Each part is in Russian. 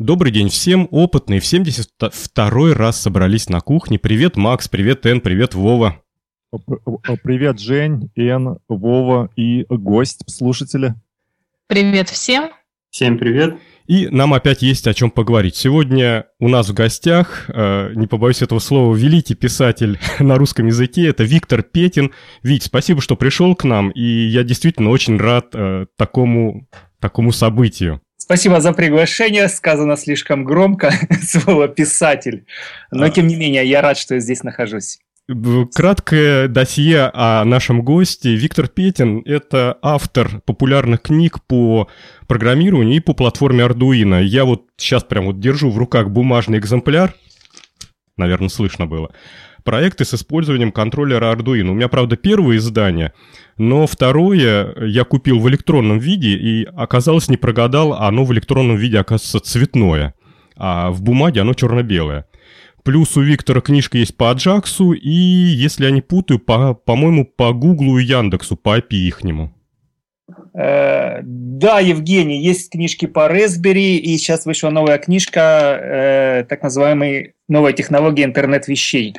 Добрый день всем, опытные в 72 раз собрались на кухне. Привет, Макс, привет, Эн, привет, Вова. Привет, Жень, Эн, Вова и гость, слушатели. Привет всем. Всем привет. И нам опять есть о чем поговорить. Сегодня у нас в гостях, э, не побоюсь этого слова, великий писатель на русском языке, это Виктор Петин. Вить, спасибо, что пришел к нам, и я действительно очень рад э, такому, такому событию. Спасибо за приглашение. Сказано слишком громко слово «писатель». Но, а. тем не менее, я рад, что я здесь нахожусь. Краткое досье о нашем госте. Виктор Петин – это автор популярных книг по программированию и по платформе Arduino. Я вот сейчас прям вот держу в руках бумажный экземпляр. Наверное, слышно было. Проекты с использованием контроллера Arduino. У меня, правда, первое издание, но второе я купил в электронном виде, и оказалось, не прогадал, оно в электронном виде, оказывается, цветное, а в бумаге оно черно-белое. Плюс у Виктора книжка есть по Аджаксу и, если я не путаю, по, по-моему, по Гуглу и Яндексу, по API ихнему. Э, да, Евгений, есть книжки по Raspberry, и сейчас вышла новая книжка, э, так называемая новая технология интернет вещей,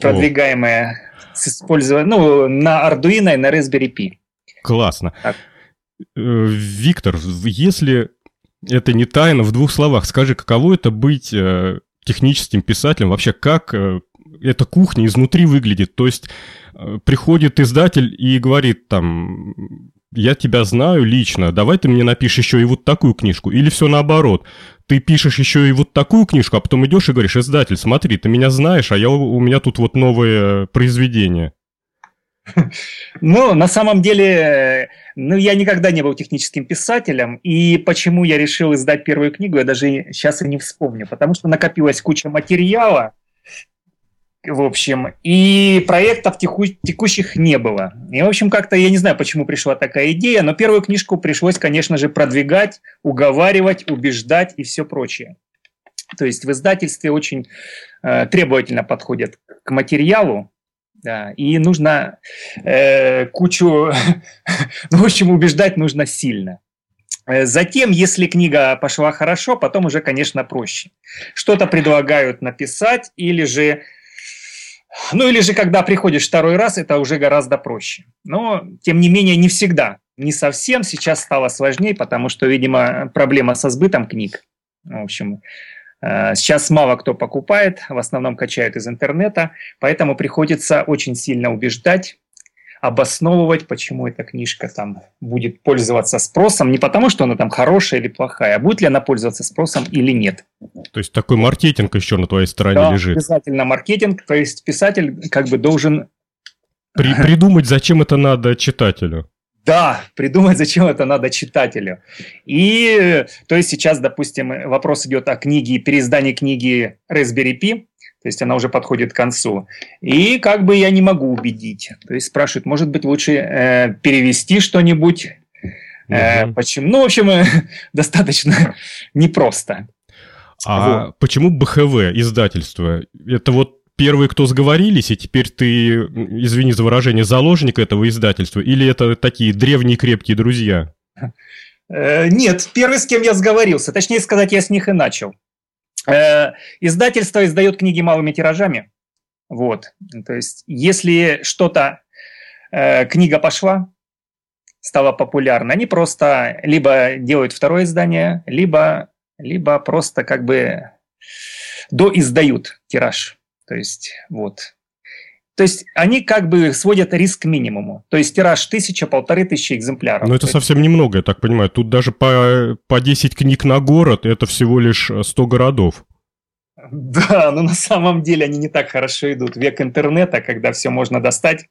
продвигаемая О. с использованием, ну, на Arduino и на Raspberry Pi. Классно. Так. Э, Виктор, если это не тайна, в двух словах скажи, каково это быть э, техническим писателем, вообще как э, эта кухня изнутри выглядит. То есть э, приходит издатель и говорит там, я тебя знаю лично, давай ты мне напишешь еще и вот такую книжку. Или все наоборот, ты пишешь еще и вот такую книжку, а потом идешь и говоришь, издатель, смотри, ты меня знаешь, а я, у меня тут вот новое произведение. Ну, на самом деле, ну, я никогда не был техническим писателем, и почему я решил издать первую книгу, я даже сейчас и не вспомню, потому что накопилась куча материала, в общем, и проектов теку текущих не было. И, в общем, как-то, я не знаю, почему пришла такая идея, но первую книжку пришлось, конечно же, продвигать, уговаривать, убеждать и все прочее. То есть в издательстве очень э, требовательно подходят к материалу, да, и нужно э, кучу, ну, в общем, убеждать нужно сильно. Э, затем, если книга пошла хорошо, потом уже, конечно, проще. Что-то предлагают написать, или же, ну, или же, когда приходишь второй раз, это уже гораздо проще. Но, тем не менее, не всегда, не совсем. Сейчас стало сложнее, потому что, видимо, проблема со сбытом книг. В общем, Э, сейчас мало кто покупает, в основном качают из интернета, поэтому приходится очень сильно убеждать, обосновывать, почему эта книжка там будет пользоваться спросом, не потому, что она там хорошая или плохая, а будет ли она пользоваться спросом или нет. То есть такой маркетинг еще на твоей стороне да, лежит. обязательно маркетинг, то есть писатель как бы должен... При, придумать, зачем это надо читателю. Да, придумать, зачем это надо читателю. И, то есть сейчас, допустим, вопрос идет о книге, переиздании книги Raspberry Pi, то есть она уже подходит к концу. И как бы я не могу убедить. То есть спрашивают, может быть, лучше э, перевести что-нибудь? Э, угу. Почему? Ну, в общем, э, достаточно непросто. А вот. почему БХВ издательство? Это вот первые, кто сговорились, и теперь ты, извини за выражение, заложник этого издательства? Или это такие древние крепкие друзья? Э, нет, первый, с кем я сговорился. Точнее сказать, я с них и начал. Э, издательство издает книги малыми тиражами. Вот. То есть, если что-то, э, книга пошла, стала популярна, они просто либо делают второе издание, либо, либо просто как бы доиздают тираж. То есть, вот. То есть они как бы сводят риск к минимуму. То есть тираж тысяча, полторы тысячи экземпляров. Но это То совсем немного, я так понимаю. Тут даже по, по 10 книг на город это всего лишь 100 городов. Да, но на самом деле они не так хорошо идут. Век интернета, когда все можно достать.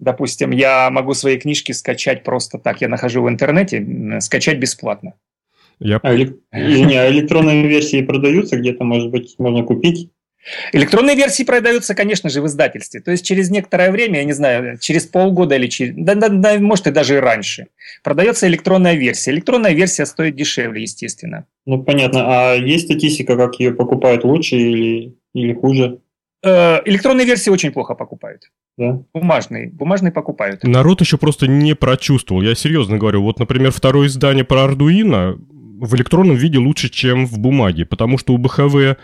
Допустим, я могу свои книжки скачать просто так. Я нахожу в интернете, скачать бесплатно. Я... А, или... Извини, а электронные версии продаются где-то, может быть, можно купить? Электронные версии продаются, конечно же, в издательстве. То есть через некоторое время, я не знаю, через полгода или через, да, да, да, может и даже и раньше, продается электронная версия. Электронная версия стоит дешевле, естественно. Ну, понятно. А есть статистика, как ее покупают лучше или, или хуже? Э, электронные версии очень плохо покупают. Да? Бумажные. Бумажные покупают. Народ еще просто не прочувствовал. Я серьезно говорю. Вот, например, второе издание про Arduino в электронном виде лучше, чем в бумаге, потому что у БХВ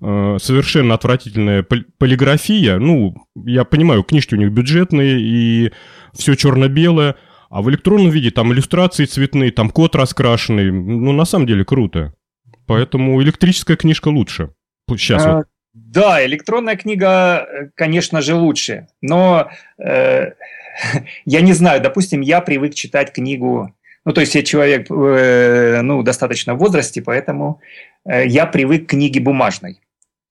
э, совершенно отвратительная полиграфия. Ну, я понимаю, книжки у них бюджетные и все черно-белое, а в электронном виде там иллюстрации цветные, там код раскрашенный. Ну, на самом деле круто. Поэтому электрическая книжка лучше. Сейчас а, вот. Да, электронная книга, э, конечно же, лучше. Но э, я не знаю, допустим, я привык читать книгу. Ну, то есть я человек э, ну, достаточно в возрасте, поэтому э, я привык к книге бумажной.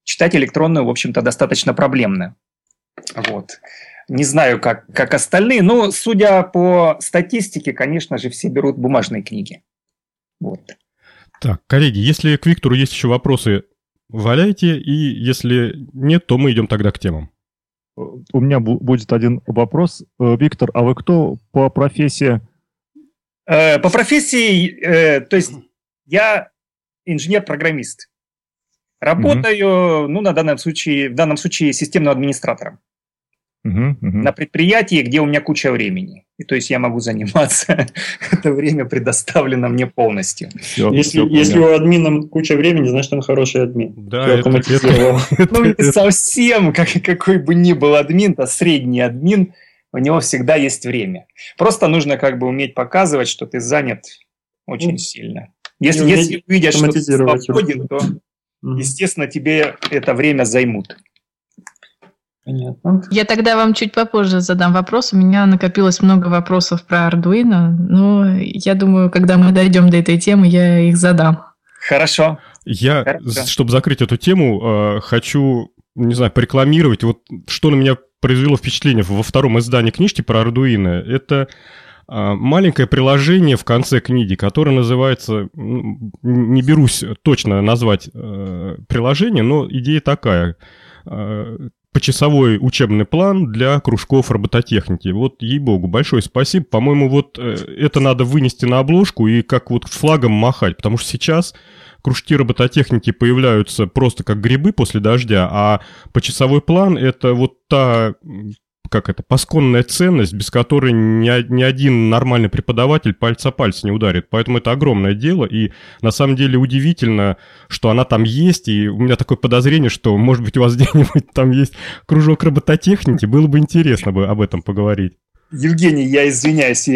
Читать электронную, в общем-то, достаточно проблемно. Вот. Не знаю, как, как остальные, но судя по статистике, конечно же, все берут бумажные книги. Вот. Так, коллеги, если к Виктору есть еще вопросы, валяйте, и если нет, то мы идем тогда к темам. У меня будет один вопрос. Э, Виктор, а вы кто по профессии? Э, по профессии, э, то есть я инженер-программист. Работаю, угу. ну, на данном случае, в данном случае системным администратором угу, угу. на предприятии, где у меня куча времени. И то есть я могу заниматься, это время предоставлено мне полностью. Все, если, все если у админа куча времени, значит он хороший админ. Да, это, это, Ну, не совсем, как, какой бы ни был админ, а средний админ, у него всегда есть время. Просто нужно как бы уметь показывать, что ты занят очень ну, сильно. Если, если увидишь, что ты свободен, то, естественно, тебе это время займут. Понятно. Я тогда вам чуть попозже задам вопрос. У меня накопилось много вопросов про Arduino, но я думаю, когда мы дойдем до этой темы, я их задам. Хорошо. Я, Хорошо. чтобы закрыть эту тему, э, хочу, не знаю, порекламировать. Вот что на меня произвело впечатление во втором издании книжки про Arduino. Это маленькое приложение в конце книги, которое называется, не берусь точно назвать э, приложение, но идея такая почасовой учебный план для кружков робототехники. Вот, ей-богу, большое спасибо. По-моему, вот э, это надо вынести на обложку и как вот флагом махать, потому что сейчас кружки робототехники появляются просто как грибы после дождя, а почасовой план — это вот та как это, пасконная ценность, без которой ни, ни один нормальный преподаватель пальца пальца не ударит. Поэтому это огромное дело, и на самом деле удивительно, что она там есть, и у меня такое подозрение, что, может быть, у вас где-нибудь там есть кружок робототехники, было бы интересно бы об этом поговорить. Евгений, я извиняюсь,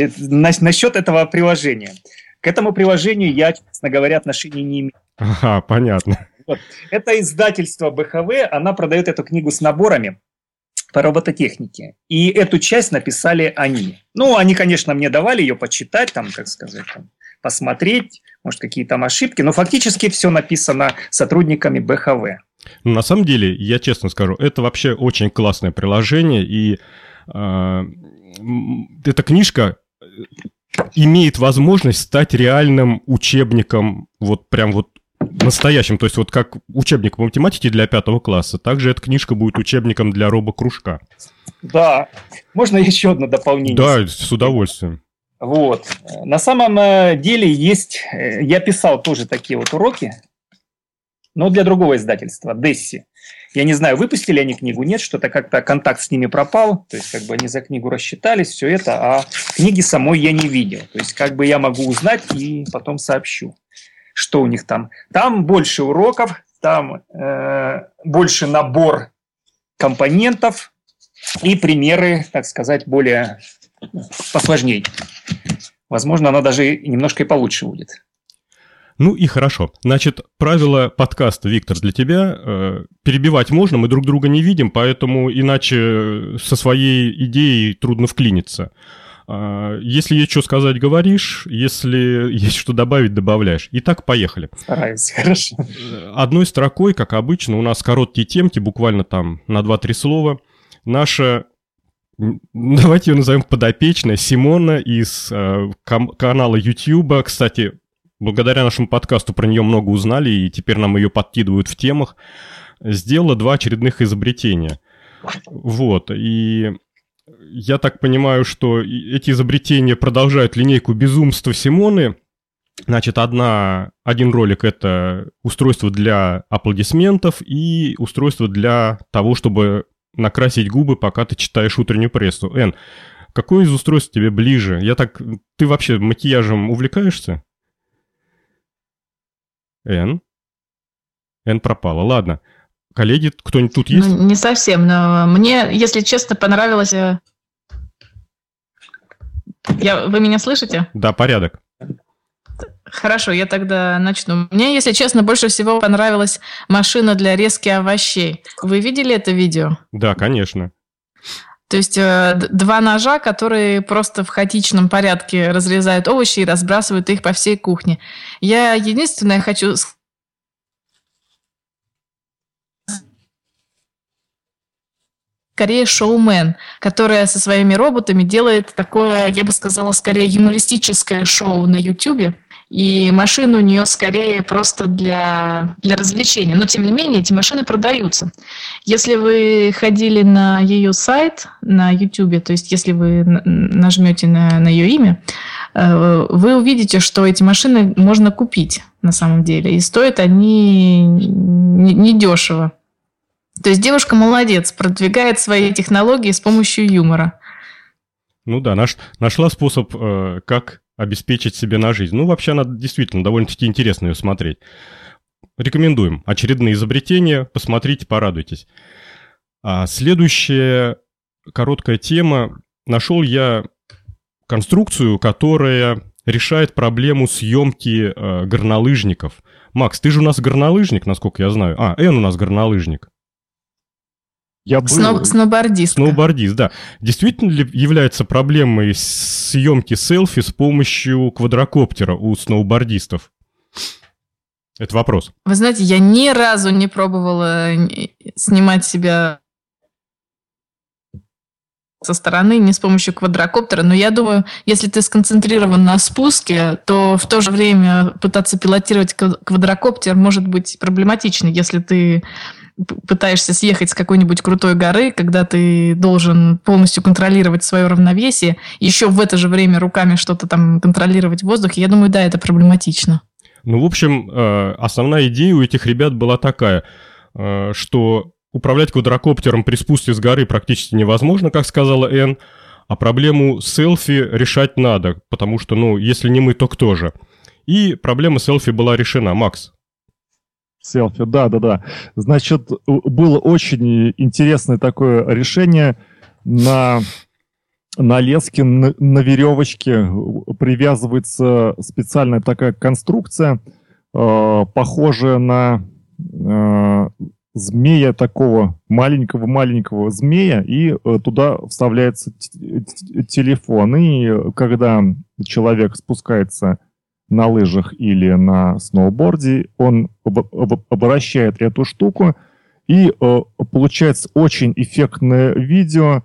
насчет этого приложения. К этому приложению я, честно говоря, отношения не имею. Ага, понятно. Вот. Это издательство БХВ, она продает эту книгу с наборами по робототехнике. И эту часть написали они. Ну, они, конечно, мне давали ее почитать, там, как сказать, там, посмотреть, может, какие там ошибки, но фактически все написано сотрудниками БХВ. Ну, на самом деле, я честно скажу, это вообще очень классное приложение, и э, эта книжка имеет возможность стать реальным учебником, вот прям вот настоящим, то есть вот как учебник по математике для пятого класса, также эта книжка будет учебником для робокружка. Да. Можно еще одно дополнение? Да, с удовольствием. Вот. На самом э, деле есть... Э, я писал тоже такие вот уроки, но для другого издательства, Десси. Я не знаю, выпустили они книгу, нет, что-то как-то контакт с ними пропал, то есть как бы они за книгу рассчитались, все это, а книги самой я не видел. То есть как бы я могу узнать и потом сообщу что у них там. Там больше уроков, там э, больше набор компонентов и примеры, так сказать, более посложнее. Возможно, оно даже немножко и получше будет. Ну и хорошо. Значит, правило подкаста, Виктор, для тебя. Э, перебивать можно, мы друг друга не видим, поэтому иначе со своей идеей трудно вклиниться. А, если есть что сказать, говоришь. Если есть что добавить, добавляешь. Итак, поехали. Стараюсь, хорошо. Одной строкой, как обычно, у нас короткие темки, буквально там на 2-3 слова. Наша давайте ее назовем подопечная, Симона из э, канала YouTube. Кстати, благодаря нашему подкасту про нее много узнали, и теперь нам ее подкидывают в темах. Сделала два очередных изобретения. Вот, и я так понимаю, что эти изобретения продолжают линейку безумства Симоны. Значит, одна, один ролик – это устройство для аплодисментов и устройство для того, чтобы накрасить губы, пока ты читаешь утреннюю прессу. Эн, какое из устройств тебе ближе? Я так... Ты вообще макияжем увлекаешься? Н. Н пропала. Ладно. Коллеги, кто-нибудь тут есть? Ну, не совсем, но мне, если честно, понравилось... э, Я, вы меня слышите? Да, порядок. Хорошо, я тогда начну. Мне, если честно, больше всего понравилась машина для резки овощей. Вы видели это видео? Да, конечно. То есть э, два ножа, которые просто в хаотичном порядке разрезают овощи и разбрасывают их по всей кухне. Я единственное хочу скорее шоумен, которая со своими роботами делает такое, я бы сказала, скорее юмористическое шоу на Ютубе. И машины у нее скорее просто для, для развлечения. Но, тем не менее, эти машины продаются. Если вы ходили на ее сайт на YouTube, то есть если вы нажмете на, на ее имя, э, вы увидите, что эти машины можно купить на самом деле. И стоят они не- недешево. То есть девушка молодец, продвигает свои технологии с помощью юмора. Ну да, наш, нашла способ, э, как обеспечить себе на жизнь. Ну, вообще, она действительно довольно-таки интересно ее смотреть. Рекомендуем. Очередные изобретения. Посмотрите, порадуйтесь. А следующая короткая тема. Нашел я конструкцию, которая решает проблему съемки э, горнолыжников. Макс, ты же у нас горнолыжник, насколько я знаю. А, Эн у нас горнолыжник. Я был... Сно- сноубордистка. Сноубордист, да. Действительно ли является проблемой съемки селфи с помощью квадрокоптера у сноубордистов? Это вопрос. Вы знаете, я ни разу не пробовала н- снимать себя со стороны, не с помощью квадрокоптера, но я думаю, если ты сконцентрирован на спуске, то в то же время пытаться пилотировать ква- квадрокоптер может быть проблематично, если ты пытаешься съехать с какой-нибудь крутой горы, когда ты должен полностью контролировать свое равновесие, еще в это же время руками что-то там контролировать в воздухе, я думаю, да, это проблематично. Ну, в общем, э, основная идея у этих ребят была такая, э, что управлять квадрокоптером при спуске с горы практически невозможно, как сказала Энн, а проблему селфи решать надо, потому что, ну, если не мы, то кто же? И проблема селфи была решена. Макс, Селфи, да, да, да. Значит, было очень интересное такое решение на на леске, на, на веревочке привязывается специальная такая конструкция, э, похожая на э, змея такого маленького-маленького змея, и э, туда вставляется телефон. И когда человек спускается на лыжах или на сноуборде, он об- об- обращает эту штуку, и э, получается очень эффектное видео,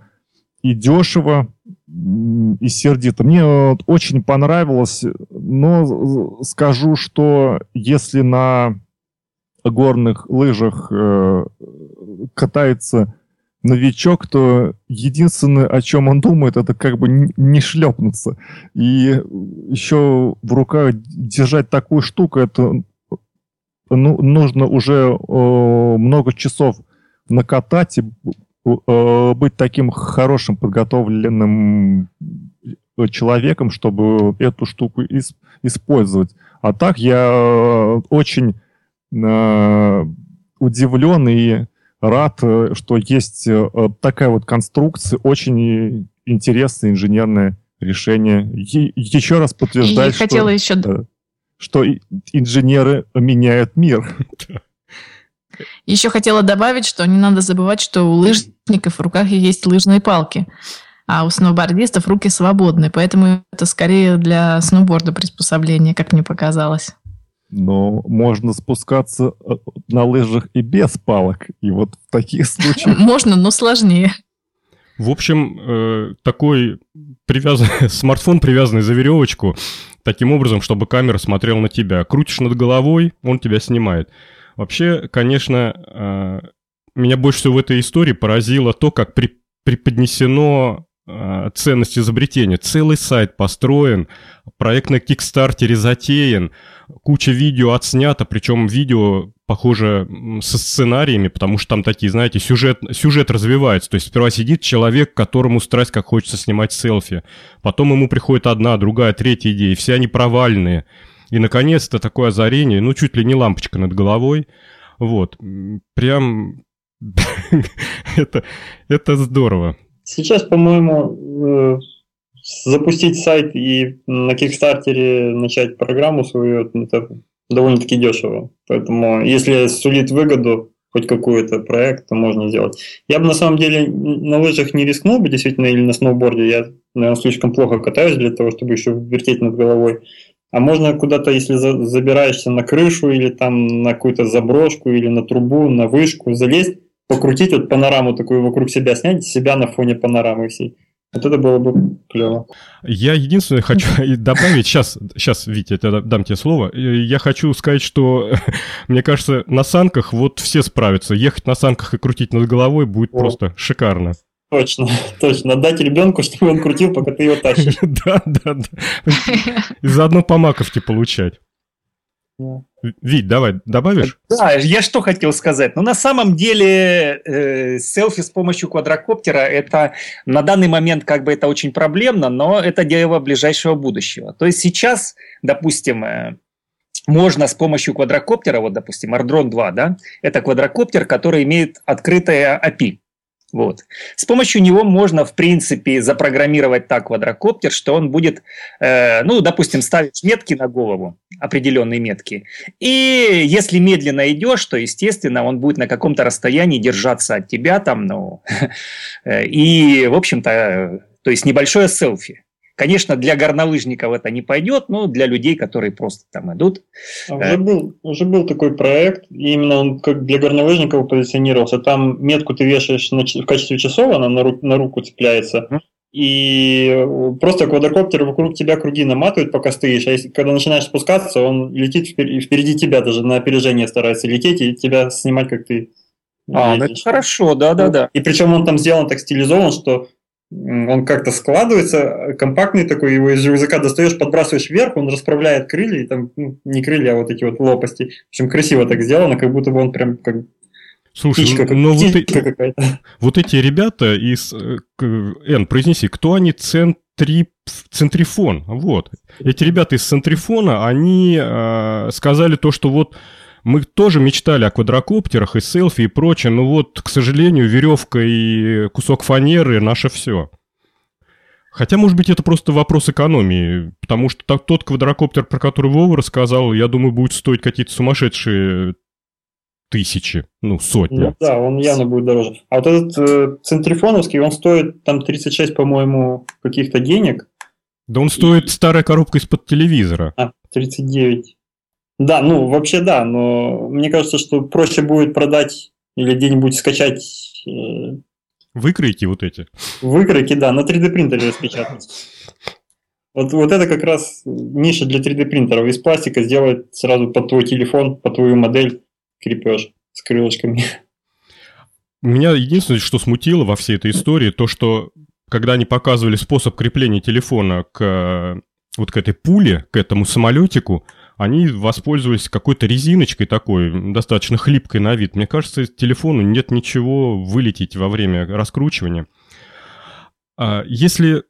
и дешево, и сердито. Мне вот очень понравилось, но скажу, что если на горных лыжах э, катается новичок, то единственное, о чем он думает, это как бы не шлепнуться. И еще в руках держать такую штуку, это ну, нужно уже э, много часов накатать и э, быть таким хорошим подготовленным э, человеком, чтобы эту штуку ис- использовать. А так я очень э, удивлен и рад, э, что есть э, такая вот конструкция, очень интересное инженерное решение. И еще раз И подтверждает, хотела что, еще э, что инженеры меняют мир. Еще хотела добавить, что не надо забывать, что у лыжников в руках есть лыжные палки, а у сноубордистов руки свободны, поэтому это скорее для сноуборда приспособление, как мне показалось. Но можно спускаться э, на лыжах и без палок. И вот в таких случаях... Можно, но сложнее. В общем, э, такой привязан... смартфон, привязанный за веревочку, таким образом, чтобы камера смотрела на тебя. Крутишь над головой, он тебя снимает. Вообще, конечно, э, меня больше всего в этой истории поразило то, как при- преподнесено ценность изобретения. Целый сайт построен, проект на Кикстартере затеян, куча видео отснято, причем видео, похоже, со сценариями, потому что там такие, знаете, сюжет, сюжет развивается. То есть сперва сидит человек, которому страсть как хочется снимать селфи. Потом ему приходит одна, другая, третья идея, все они провальные. И, наконец-то, такое озарение, ну, чуть ли не лампочка над головой. Вот. Прям... это, это здорово. Сейчас, по-моему, э, запустить сайт и на Кикстартере начать программу свою, это довольно-таки дешево. Поэтому, если сулит выгоду, хоть какой-то проект, то можно сделать. Я бы на самом деле на лыжах не рискнул бы действительно или на сноуборде. Я, наверное, слишком плохо катаюсь для того, чтобы еще вертеть над головой. А можно куда-то, если за, забираешься на крышу или там на какую-то заброшку или на трубу, на вышку, залезть, покрутить вот панораму такую вокруг себя, снять себя на фоне панорамы всей. Вот это было бы клево. Я единственное хочу добавить, сейчас, сейчас, Витя, я дам тебе слово. Я хочу сказать, что, мне кажется, на санках вот все справятся. Ехать на санках и крутить над головой будет О. просто шикарно. Точно, точно. Отдать ребенку, чтобы он крутил, пока ты его тащишь. Да, да, да. И заодно по маковке получать. Вить, давай, добавишь? Да, я что хотел сказать. Ну, на самом деле, э, селфи с помощью квадрокоптера, это на данный момент как бы это очень проблемно, но это дело ближайшего будущего. То есть сейчас, допустим, э, можно с помощью квадрокоптера, вот, допустим, Ardron 2, да, это квадрокоптер, который имеет открытое API. Вот. С помощью него можно, в принципе, запрограммировать так квадрокоптер, что он будет, э, ну, допустим, ставить метки на голову, определенные метки. И если медленно идешь, то, естественно, он будет на каком-то расстоянии держаться от тебя там, ну, и, в общем-то, то есть небольшое селфи. Конечно, для горнолыжников это не пойдет, но для людей, которые просто там идут. А уже, был, уже был такой проект, и именно он как для горнолыжников позиционировался. Там метку ты вешаешь на, в качестве часов, она на, ру, на руку цепляется. И просто квадрокоптер вокруг тебя круги наматывает, пока стоишь. А если, когда начинаешь спускаться, он летит впереди, впереди тебя, даже на опережение старается лететь и тебя снимать, как ты а, ну это хорошо, да, да, да. И причем он там сделан так стилизован, что он как-то складывается, компактный такой, его из рюкзака достаешь, подбрасываешь вверх, он расправляет крылья, и там, ну, не крылья, а вот эти вот лопасти. В общем, красиво так сделано, как будто бы он прям как Слушай, птичка, как, ну, вот, и, вот эти ребята из... Н, э, произнеси, кто они центри, центрифон? Вот. Эти ребята из центрифона, они э, сказали то, что вот мы тоже мечтали о квадрокоптерах и селфи и прочее, но вот, к сожалению, веревка и кусок фанеры – наше все. Хотя, может быть, это просто вопрос экономии, потому что тот квадрокоптер, про который Вова рассказал, я думаю, будет стоить какие-то сумасшедшие тысячи, ну, сотни. Ну, да, он явно будет дороже. А вот этот э, центрифоновский, он стоит там 36, по-моему, каких-то денег. Да он стоит и... старая коробка из-под телевизора. А, 39. Да, ну вообще да, но мне кажется, что проще будет продать или где-нибудь скачать... Э, Выкройки вот эти? Выкройки, да, на 3D принтере распечатать. Вот, вот это как раз ниша для 3D принтеров. Из пластика сделать сразу под твой телефон, под твою модель крепеж с крылышками. Меня единственное, что смутило во всей этой истории, то, что когда они показывали способ крепления телефона к вот к этой пуле, к этому самолетику, они воспользовались какой-то резиночкой такой, достаточно хлипкой на вид. Мне кажется, телефону нет ничего вылететь во время раскручивания. А если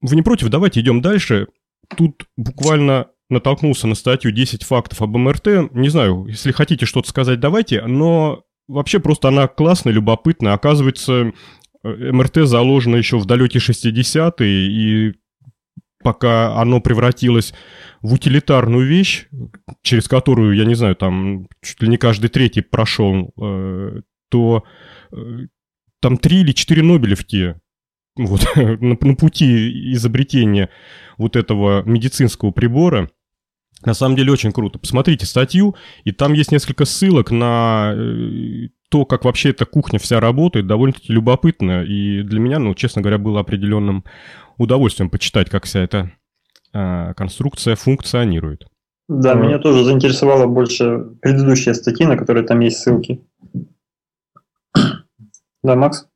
вы не против, давайте идем дальше. Тут буквально натолкнулся на статью 10 фактов об МРТ. Не знаю, если хотите что-то сказать, давайте, но вообще просто она классная, любопытная. Оказывается, МРТ заложено еще в далекие 60-е, и пока оно превратилось в утилитарную вещь, через которую, я не знаю, там чуть ли не каждый третий прошел, э, то э, там три или четыре Нобелевки вот, на, на пути изобретения вот этого медицинского прибора. На самом деле очень круто. Посмотрите статью, и там есть несколько ссылок на э, то, как вообще эта кухня вся работает, довольно-таки любопытно. И для меня, ну, честно говоря, было определенным удовольствием почитать, как вся эта э, конструкция функционирует. Да, меня тоже заинтересовала больше предыдущая статья, на которой там есть ссылки. Да, Макс?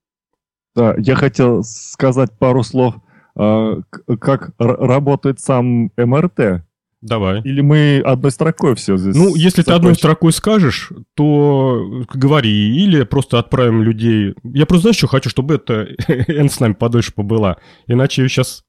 Да, я хотел сказать пару слов, э, как работает сам МРТ. Давай. Или мы одной строкой все здесь? Ну, если закончим? ты одной строкой скажешь, то говори. Или просто отправим людей. Я просто знаешь, что хочу, чтобы это Н с нами подольше побыла. Иначе ее сейчас...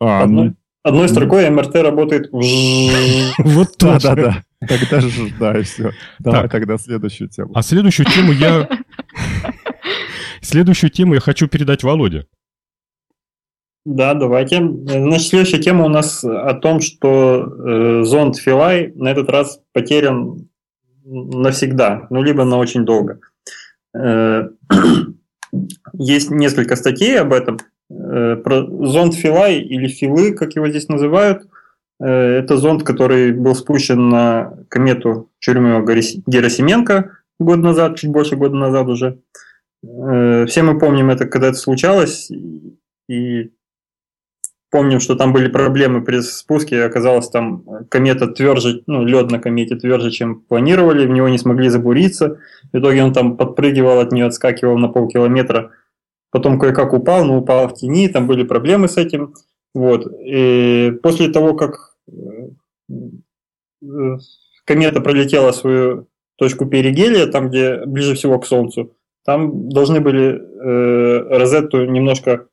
А, ну, одной строкой МРТ работает Вот Да, точно. да, да. Тогда же, да, и все. Давай тогда следующую тему. А следующую тему я... Следующую тему я хочу передать Володе. Да, давайте. Значит, следующая тема у нас о том, что э, зонд Филай на этот раз потерян навсегда, ну, либо на очень долго. Э, есть несколько статей об этом. Э, про зонд Филай или Филы, как его здесь называют, э, это зонд, который был спущен на комету Чурюмова-Герасименко год назад, чуть больше года назад уже. Э, все мы помним это, когда это случалось, и помним, что там были проблемы при спуске, оказалось там комета тверже, ну, лед на комете тверже, чем планировали, в него не смогли забуриться, в итоге он там подпрыгивал от нее, отскакивал на полкилометра, потом кое-как упал, но упал в тени, там были проблемы с этим, вот, и после того, как э, комета пролетела свою точку перигелия, там, где ближе всего к Солнцу, там должны были э, Розетту немножко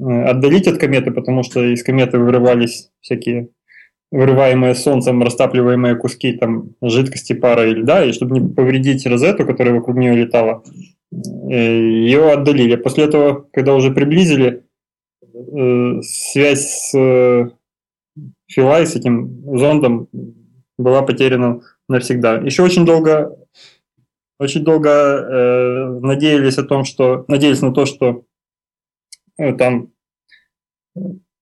отдалить от кометы, потому что из кометы вырывались всякие вырываемые солнцем растапливаемые куски там жидкости, пара и льда, и чтобы не повредить розету, которая вокруг нее летала, ее отдалили. После этого, когда уже приблизили, связь с Филай, с этим зондом, была потеряна навсегда. Еще очень долго, очень долго э, надеялись о том, что надеялись на то, что Э, там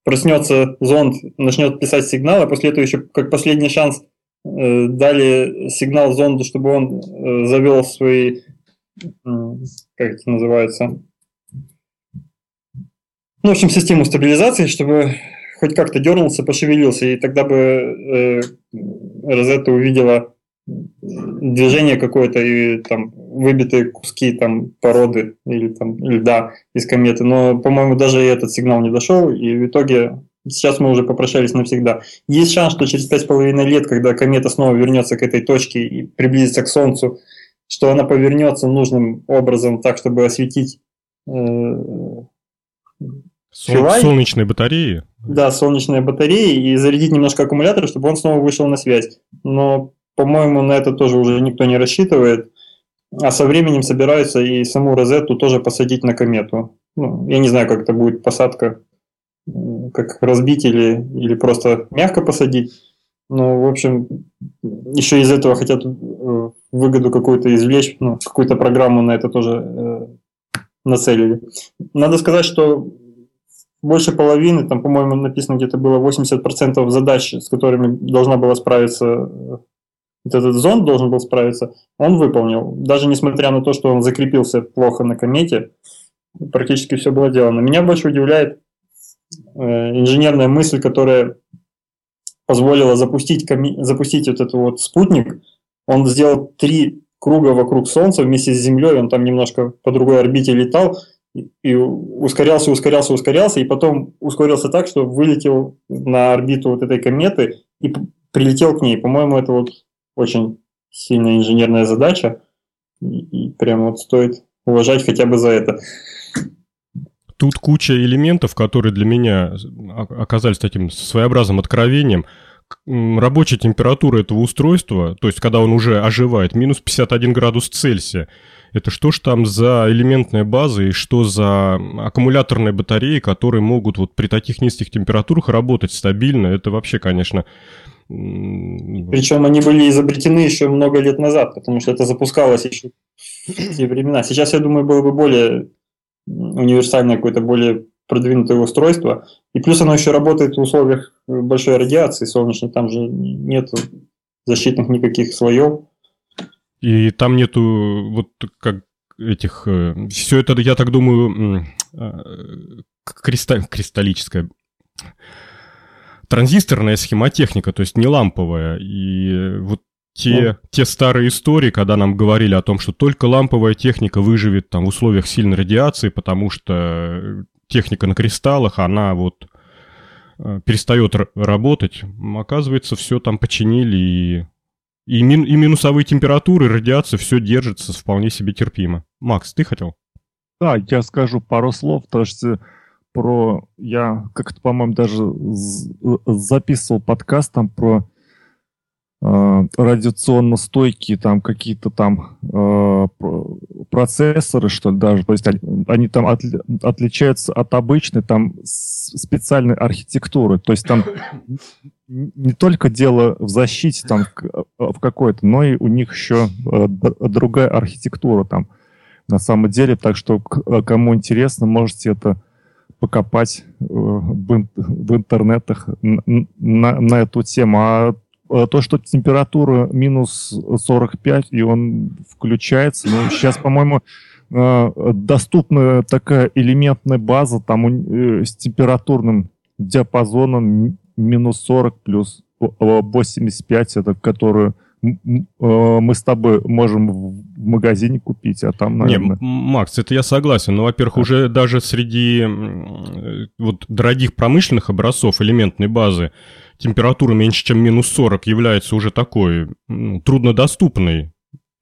проснется зонд, начнет писать сигнал, а после этого еще как последний шанс э, дали сигнал зонду, чтобы он э, завел свои, как это называется, ну, в общем, систему стабилизации, чтобы хоть как-то дернулся, пошевелился, и тогда бы э, Розетта увидела движение какое-то и там выбитые куски там породы или там льда из кометы. Но, по-моему, даже и этот сигнал не дошел, и в итоге сейчас мы уже попрощались навсегда. Есть шанс, что через пять с половиной лет, когда комета снова вернется к этой точке и приблизится к Солнцу, что она повернется нужным образом так, чтобы осветить э, Сол- солнечные батареи. Да, солнечные батареи и зарядить немножко аккумулятора, чтобы он снова вышел на связь. Но по-моему, на это тоже уже никто не рассчитывает. А со временем собираются и саму Розетту тоже посадить на комету. Ну, я не знаю, как это будет посадка, как разбить или, или просто мягко посадить. Но, в общем, еще из этого хотят э, выгоду какую-то извлечь, ну, какую-то программу на это тоже э, нацелили. Надо сказать, что больше половины, там, по-моему, написано где-то было 80% задач, с которыми должна была справиться вот этот зонд должен был справиться, он выполнил. Даже несмотря на то, что он закрепился плохо на комете, практически все было сделано. Меня больше удивляет э, инженерная мысль, которая позволила запустить, коми... запустить вот этот вот спутник. Он сделал три круга вокруг Солнца вместе с Землей, он там немножко по другой орбите летал, и ускорялся, ускорялся, ускорялся, и потом ускорился так, что вылетел на орбиту вот этой кометы и прилетел к ней. По-моему, это вот очень сильная инженерная задача, и, и прям вот стоит уважать хотя бы за это. Тут куча элементов, которые для меня оказались таким своеобразным откровением. Рабочая температура этого устройства, то есть когда он уже оживает, минус 51 градус Цельсия. Это что ж там за элементная база и что за аккумуляторные батареи, которые могут вот при таких низких температурах работать стабильно? Это вообще, конечно, причем они были изобретены еще много лет назад, потому что это запускалось еще в те времена. Сейчас, я думаю, было бы более универсальное какое-то более продвинутое устройство. И плюс оно еще работает в условиях большой радиации солнечной, там же нет защитных никаких слоев. И там нету вот как этих... Э, Все это, я так думаю, а, кристалл, кристаллическое транзисторная схемотехника, то есть не ламповая. И вот те, ну. те старые истории, когда нам говорили о том, что только ламповая техника выживет там в условиях сильной радиации, потому что техника на кристаллах, она вот э, перестает работать. Оказывается, все там починили, и, и, мин, и минусовые температуры, и радиация, все держится вполне себе терпимо. Макс, ты хотел? Да, я скажу пару слов, потому что про... Я как-то, по-моему, даже записывал подкаст там про э, радиационно стойкие там какие-то там э, процессоры, что ли, даже. То есть они, там отли, отличаются от обычной там специальной архитектуры. То есть там не только дело в защите там в какой-то, но и у них еще э, другая архитектура там на самом деле. Так что кому интересно, можете это покопать в, в интернетах на, на, эту тему. А Э, то, что температура минус 45, и он включается. Ну, сейчас, по-моему, э, доступна такая элементная база там э, с температурным диапазоном минус 40 плюс 85, это которую мы с тобой можем в магазине купить, а там, наверное... Не, Макс, это я согласен, но, во-первых, уже даже среди вот дорогих промышленных образцов элементной базы температура меньше, чем минус 40, является уже такой ну, труднодоступной.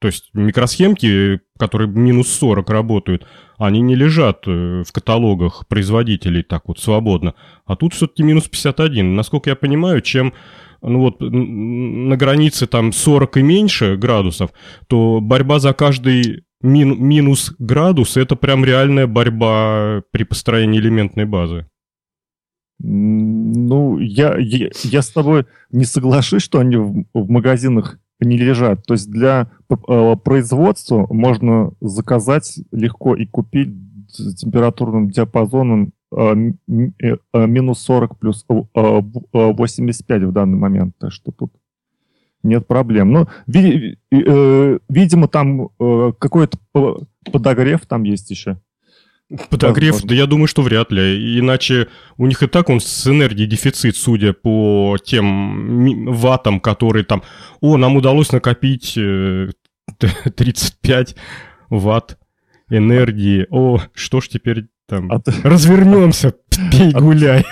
То есть микросхемки, которые минус 40 работают, они не лежат э, в каталогах производителей так вот свободно. А тут все-таки минус 51. Насколько я понимаю, чем ну вот на границе там 40 и меньше градусов, то борьба за каждый мин, минус градус это прям реальная борьба при построении элементной базы. Ну, я, я, я с тобой не соглашусь, что они в, в магазинах не лежат. То есть для э, производства можно заказать легко и купить с температурным диапазоном минус 40 плюс 85 в данный момент. Так что тут нет проблем. Ну, ви, видимо, там какой-то подогрев там есть еще. Подогрев, Возможно. да я думаю, что вряд ли. Иначе у них и так он с энергией дефицит, судя по тем ваттам, которые там... О, нам удалось накопить 35 э, ватт энергии. О, что ж теперь там... А ты... Развернемся, пей, а гуляй.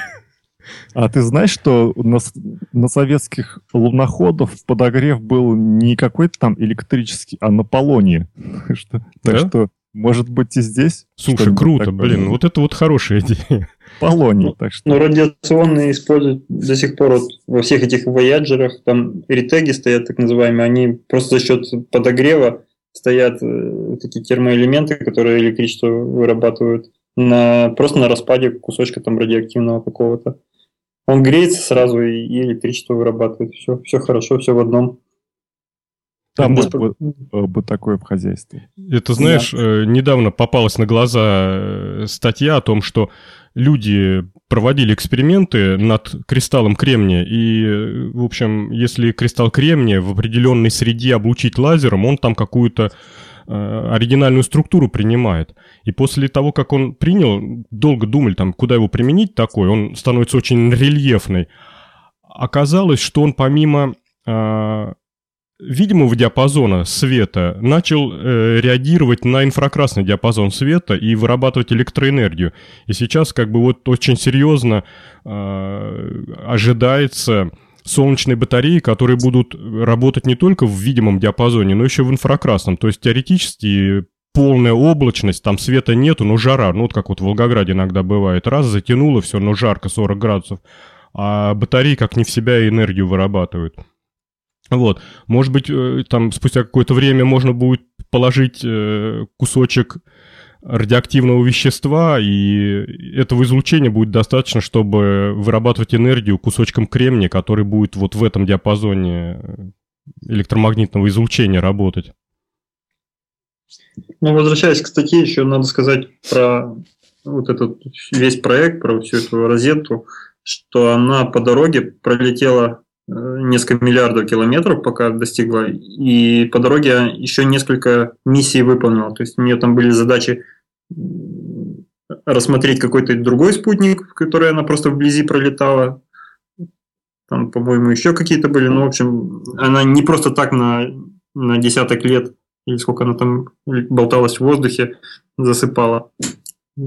А ты знаешь, что на, на советских луноходов подогрев был не какой-то там электрический, а на полонии. Что, да? Так что может быть, и здесь? Слушай, круто, такое. блин, вот это вот хорошая идея. Полоний, ну, так что... Ну, радиационные используют до сих пор вот во всех этих вояджерах, там ретеги стоят так называемые, они просто за счет подогрева стоят э, такие термоэлементы, которые электричество вырабатывают на, просто на распаде кусочка там радиоактивного какого-то. Он греется сразу и, и электричество вырабатывает. Все, все хорошо, все в одном. Там бы, бы, бы такое в хозяйстве. Это, знаешь, да. Э, недавно попалась на глаза э, статья о том, что люди проводили эксперименты над кристаллом кремния, и, э, в общем, если кристалл кремния в определенной среде облучить лазером, он там какую-то оригинальную структуру принимает. И после того, как он принял, долго думали, там, куда его применить такой, он становится очень рельефный. Оказалось, что он помимо видимого диапазона света начал э, реагировать на инфракрасный диапазон света и вырабатывать электроэнергию. И сейчас как бы вот очень серьезно э, ожидается солнечные батареи, которые будут работать не только в видимом диапазоне, но еще в инфракрасном. То есть теоретически полная облачность, там света нету, но жара, ну вот как вот в Волгограде иногда бывает, раз затянуло все, но жарко 40 градусов, а батареи как не в себя энергию вырабатывают. Вот, может быть, э, там спустя какое-то время можно будет положить э, кусочек радиоактивного вещества, и этого излучения будет достаточно, чтобы вырабатывать энергию кусочком кремния, который будет вот в этом диапазоне электромагнитного излучения работать. Ну, возвращаясь к статье, еще надо сказать про вот этот весь проект, про всю эту розетку, что она по дороге пролетела несколько миллиардов километров, пока достигла, и по дороге еще несколько миссий выполнила. То есть у нее там были задачи рассмотреть какой-то другой спутник, который она просто вблизи пролетала. Там, по-моему, еще какие-то были. Ну, в общем, она не просто так на, на десяток лет, или сколько она там болталась в воздухе, засыпала.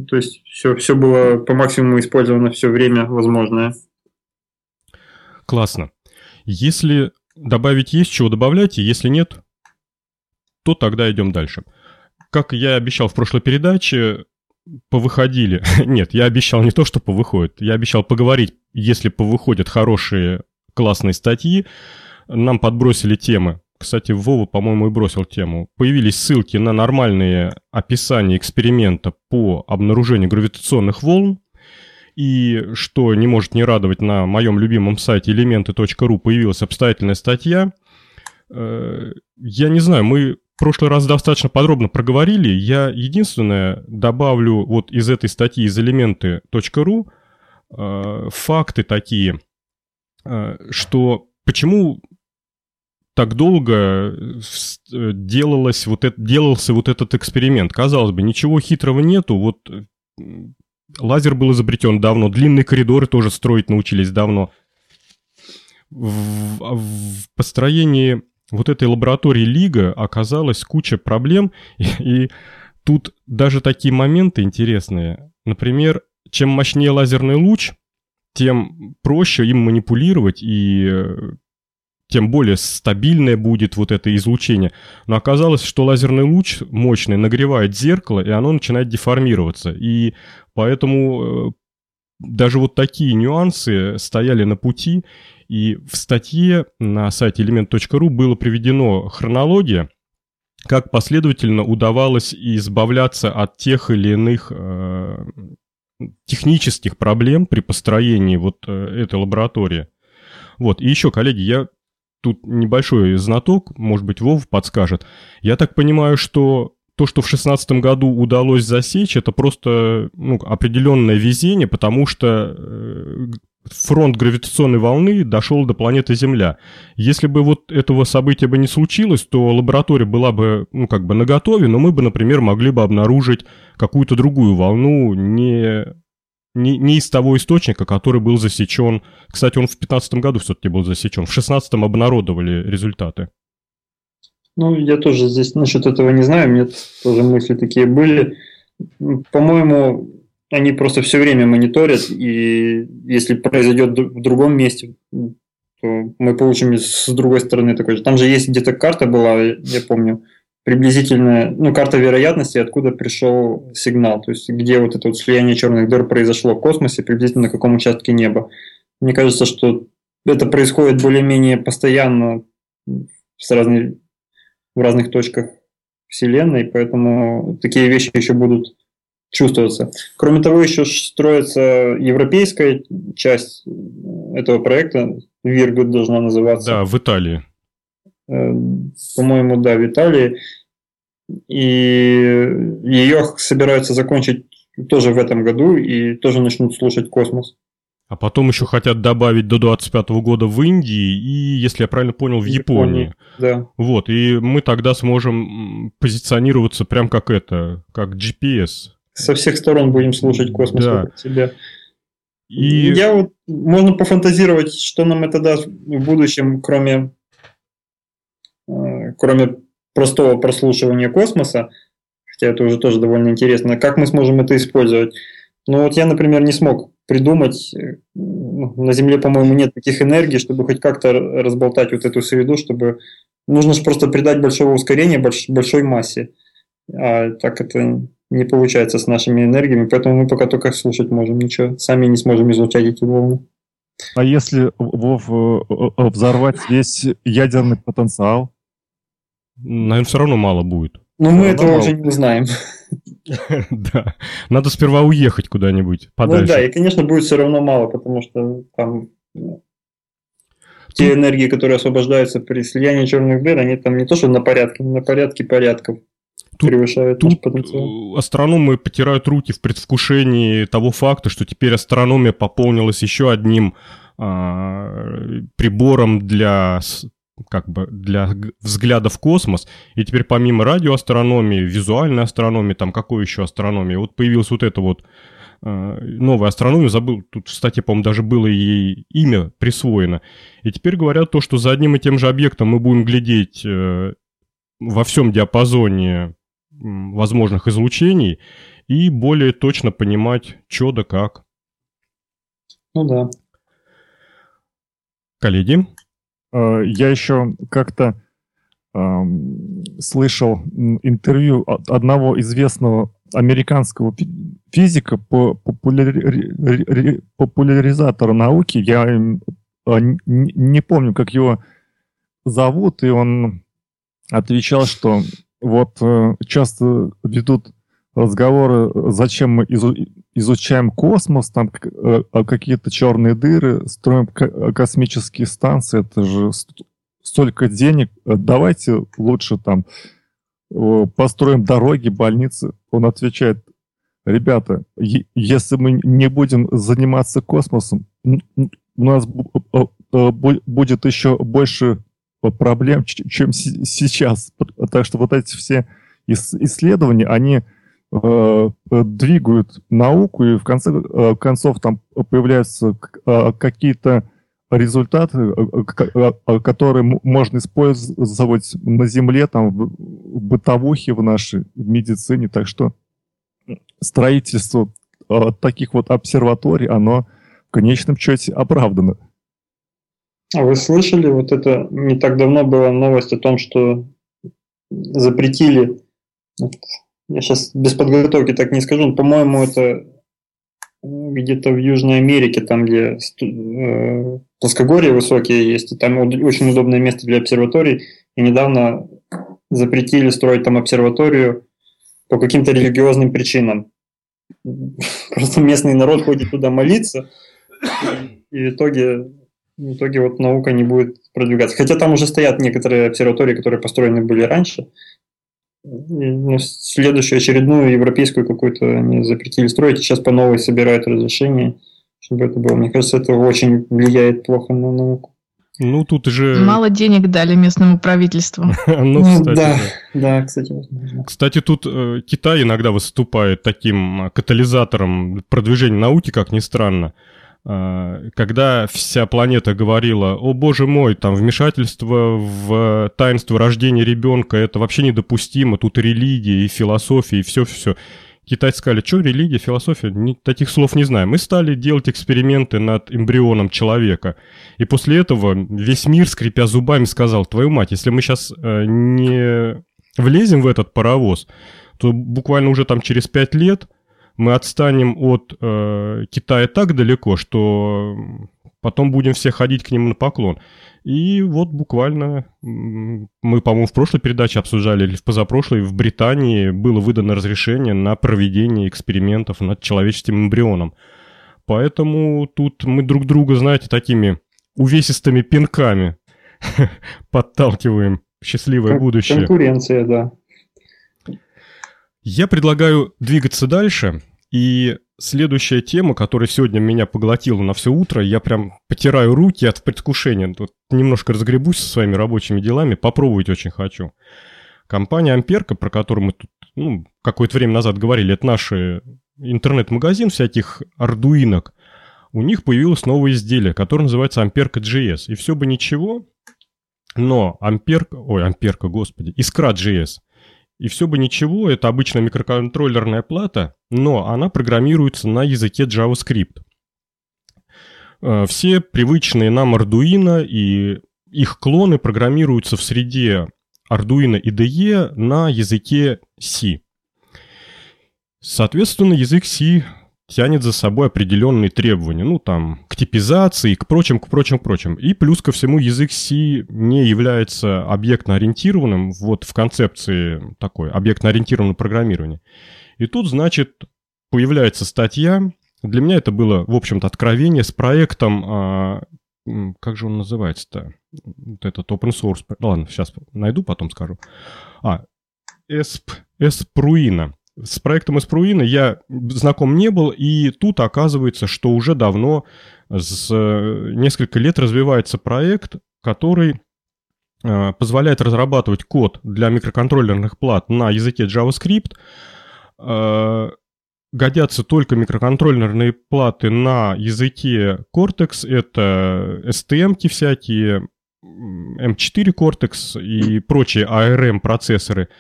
То есть все, все было по максимуму использовано все время возможное. Классно. Если добавить есть, чего добавляйте, если нет, то тогда идем дальше. Как я обещал в прошлой передаче, повыходили. Нет, я обещал не то, что повыходит. Я обещал поговорить, если повыходят хорошие классные статьи. Нам подбросили темы. Кстати, Вова, по-моему, и бросил тему. Появились ссылки на нормальные описания эксперимента по обнаружению гравитационных волн. И что не может не радовать, на моем любимом сайте elemenты.ru появилась обстоятельная статья. Э, я не знаю, мы в прошлый раз достаточно подробно проговорили. Я единственное добавлю вот из этой статьи из элементы.ру э, факты такие, э, что почему так долго делалось вот это, делался вот этот эксперимент. Казалось бы, ничего хитрого нету. Вот лазер был изобретен давно, длинные коридоры тоже строить научились давно. В, в построении вот этой лаборатории Лига оказалась куча проблем, и, и тут даже такие моменты интересные. Например, чем мощнее лазерный луч, тем проще им манипулировать и э, тем более стабильное будет вот это излучение. Но оказалось, что лазерный луч мощный нагревает зеркало, и оно начинает деформироваться. И поэтому э, даже вот такие нюансы стояли на пути, и в статье на сайте element.ru было приведено хронология, как последовательно удавалось избавляться от тех или иных э, технических проблем при построении вот э, этой лаборатории. Вот, и еще, коллеги, я тут небольшой знаток, может быть, Вов подскажет. Я так понимаю, что то, что в 2016 году удалось засечь, это просто ну, определенное везение, потому что э, фронт гравитационной волны дошел до планеты Земля. Если бы вот этого события бы не случилось, то лаборатория была бы, ну, как бы наготове, но мы бы, например, могли бы обнаружить какую-то другую волну, не, не, не из того источника, который был засечен. Кстати, он в 2015 году все-таки был засечен. В 2016 обнародовали результаты. Ну, я тоже здесь насчет этого не знаю, у меня тоже мысли такие были. По-моему, они просто все время мониторят, и если произойдет в другом месте, то мы получим с другой стороны такой же. Там же есть где-то карта была, я помню, приблизительная, ну, карта вероятности, откуда пришел сигнал, то есть где вот это вот слияние черных дыр произошло в космосе, приблизительно на каком участке неба. Мне кажется, что это происходит более-менее постоянно с разной, в разных точках Вселенной, поэтому такие вещи еще будут чувствоваться. Кроме того, еще строится европейская часть этого проекта, Виргут должна называться. Да, в Италии. Э, по-моему, да, в Италии. И ее собираются закончить тоже в этом году и тоже начнут слушать космос. А потом еще хотят добавить до 25 года в Индии и, если я правильно понял, в Японии. Японии. Да. Вот, и мы тогда сможем позиционироваться прям как это, как GPS со всех сторон будем слушать космос да. вокруг себя. И... Я вот, можно пофантазировать, что нам это даст в будущем, кроме, э, кроме простого прослушивания космоса, хотя это уже тоже довольно интересно, как мы сможем это использовать. Ну вот я, например, не смог придумать, э, ну, на Земле, по-моему, нет таких энергий, чтобы хоть как-то разболтать вот эту среду, чтобы... Нужно же просто придать большого ускорения больш... большой массе. А так это не получается с нашими энергиями, поэтому мы пока только слушать можем, ничего, сами не сможем излучать эти волны. А если, Вов, э, э, взорвать весь ядерный потенциал? Наверное, все равно мало будет. Но мы этого мало. уже не узнаем. Да. Надо сперва уехать куда-нибудь подальше. Ну да, и, конечно, будет все равно мало, потому что там те энергии, которые освобождаются при слиянии черных дыр, они там не то, что на порядке, на порядке порядков. Тут, превышает тут потенциал. астрономы потирают руки в предвкушении того факта, что теперь астрономия пополнилась еще одним а, прибором для как бы для взгляда в космос. И теперь помимо радиоастрономии, визуальной астрономии, там какой еще астрономии, вот появилась вот эта вот э, новая астрономия, забыл, тут, кстати, по-моему, даже было ей имя присвоено. И теперь говорят то, что за одним и тем же объектом мы будем глядеть э, во всем диапазоне возможных излучений и более точно понимать, что да как. Ну да. Коллеги? Э, я еще как-то слышал интервью одного известного американского физика, по популяри... популяризатора науки. Я а, не помню, как его зовут, и он отвечал, что вот э, часто ведут разговоры, зачем мы изучаем космос, там э, а какие-то черные дыры, строим космические станции, это же столько денег, давайте лучше там построим дороги, больницы. Он отвечает, ребята, если мы не будем заниматься космосом, у нас будет еще больше проблем, чем сейчас. Так что вот эти все исследования, они э, двигают науку, и в конце э, концов там появляются э, какие-то результаты, которые можно использовать на Земле, там, в бытовухе в нашей в медицине. Так что строительство таких вот обсерваторий, оно в конечном счете оправдано. А вы слышали, вот это не так давно была новость о том, что запретили, я сейчас без подготовки так не скажу, но, по-моему, это где-то в Южной Америке, там, где э, плоскогорья высокие есть, и там очень удобное место для обсерваторий, и недавно запретили строить там обсерваторию по каким-то религиозным причинам. Просто местный народ ходит туда молиться, и в итоге в итоге вот наука не будет продвигаться. Хотя там уже стоят некоторые обсерватории, которые построены были раньше. Следующую очередную европейскую какую-то они запретили строить, и сейчас по новой собирают разрешение, чтобы это было. Мне кажется, это очень влияет плохо на науку. Ну, тут же... Мало денег дали местному правительству. ну, ну, кстати, да, да, кстати. Кстати, тут э, Китай иногда выступает таким катализатором продвижения науки, как ни странно. А, когда вся планета говорила, о боже мой, там вмешательство в таинство рождения ребенка, это вообще недопустимо, тут религия, и философия, и все-все. Китайцы сказали, что религия, философия, ни, таких слов не знаем. Мы стали делать эксперименты над эмбрионом человека. И после этого весь мир, скрипя зубами, сказал, твою мать, если мы сейчас э, не влезем в этот паровоз, то буквально уже там через пять лет мы отстанем от э, Китая так далеко, что потом будем все ходить к нему на поклон. И вот буквально мы, по-моему, в прошлой передаче обсуждали, или в позапрошлой, в Британии было выдано разрешение на проведение экспериментов над человеческим эмбрионом. Поэтому тут мы друг друга, знаете, такими увесистыми пинками подталкиваем счастливое будущее. Конкуренция, да. Я предлагаю двигаться дальше. И следующая тема, которая сегодня меня поглотила на все утро, я прям потираю руки от предвкушения. Тут немножко разгребусь со своими рабочими делами, попробовать очень хочу. Компания Амперка, про которую мы тут ну, какое-то время назад говорили, это наш интернет-магазин всяких ардуинок. У них появилось новое изделие, которое называется Амперка GS. И все бы ничего, но Амперка, ой, Амперка, господи, Искра GS – и все бы ничего, это обычная микроконтроллерная плата, но она программируется на языке JavaScript. Э, все привычные нам Arduino и их клоны программируются в среде Arduino IDE на языке C. Соответственно, язык C тянет за собой определенные требования, ну там, к типизации, к прочим, к прочим, к прочим. И плюс ко всему язык C не является объектно-ориентированным вот в концепции такой, объектно-ориентированного программирования. И тут, значит, появляется статья, для меня это было, в общем-то, откровение с проектом, а, как же он называется-то, вот этот open source, ладно, сейчас найду, потом скажу. А, Esp. С проектом Эспруина я знаком не был, и тут оказывается, что уже давно, с несколько лет развивается проект, который э, позволяет разрабатывать код для микроконтроллерных плат на языке JavaScript. Э, годятся только микроконтроллерные платы на языке Cortex, это STM всякие, M4 Cortex и прочие ARM процессоры –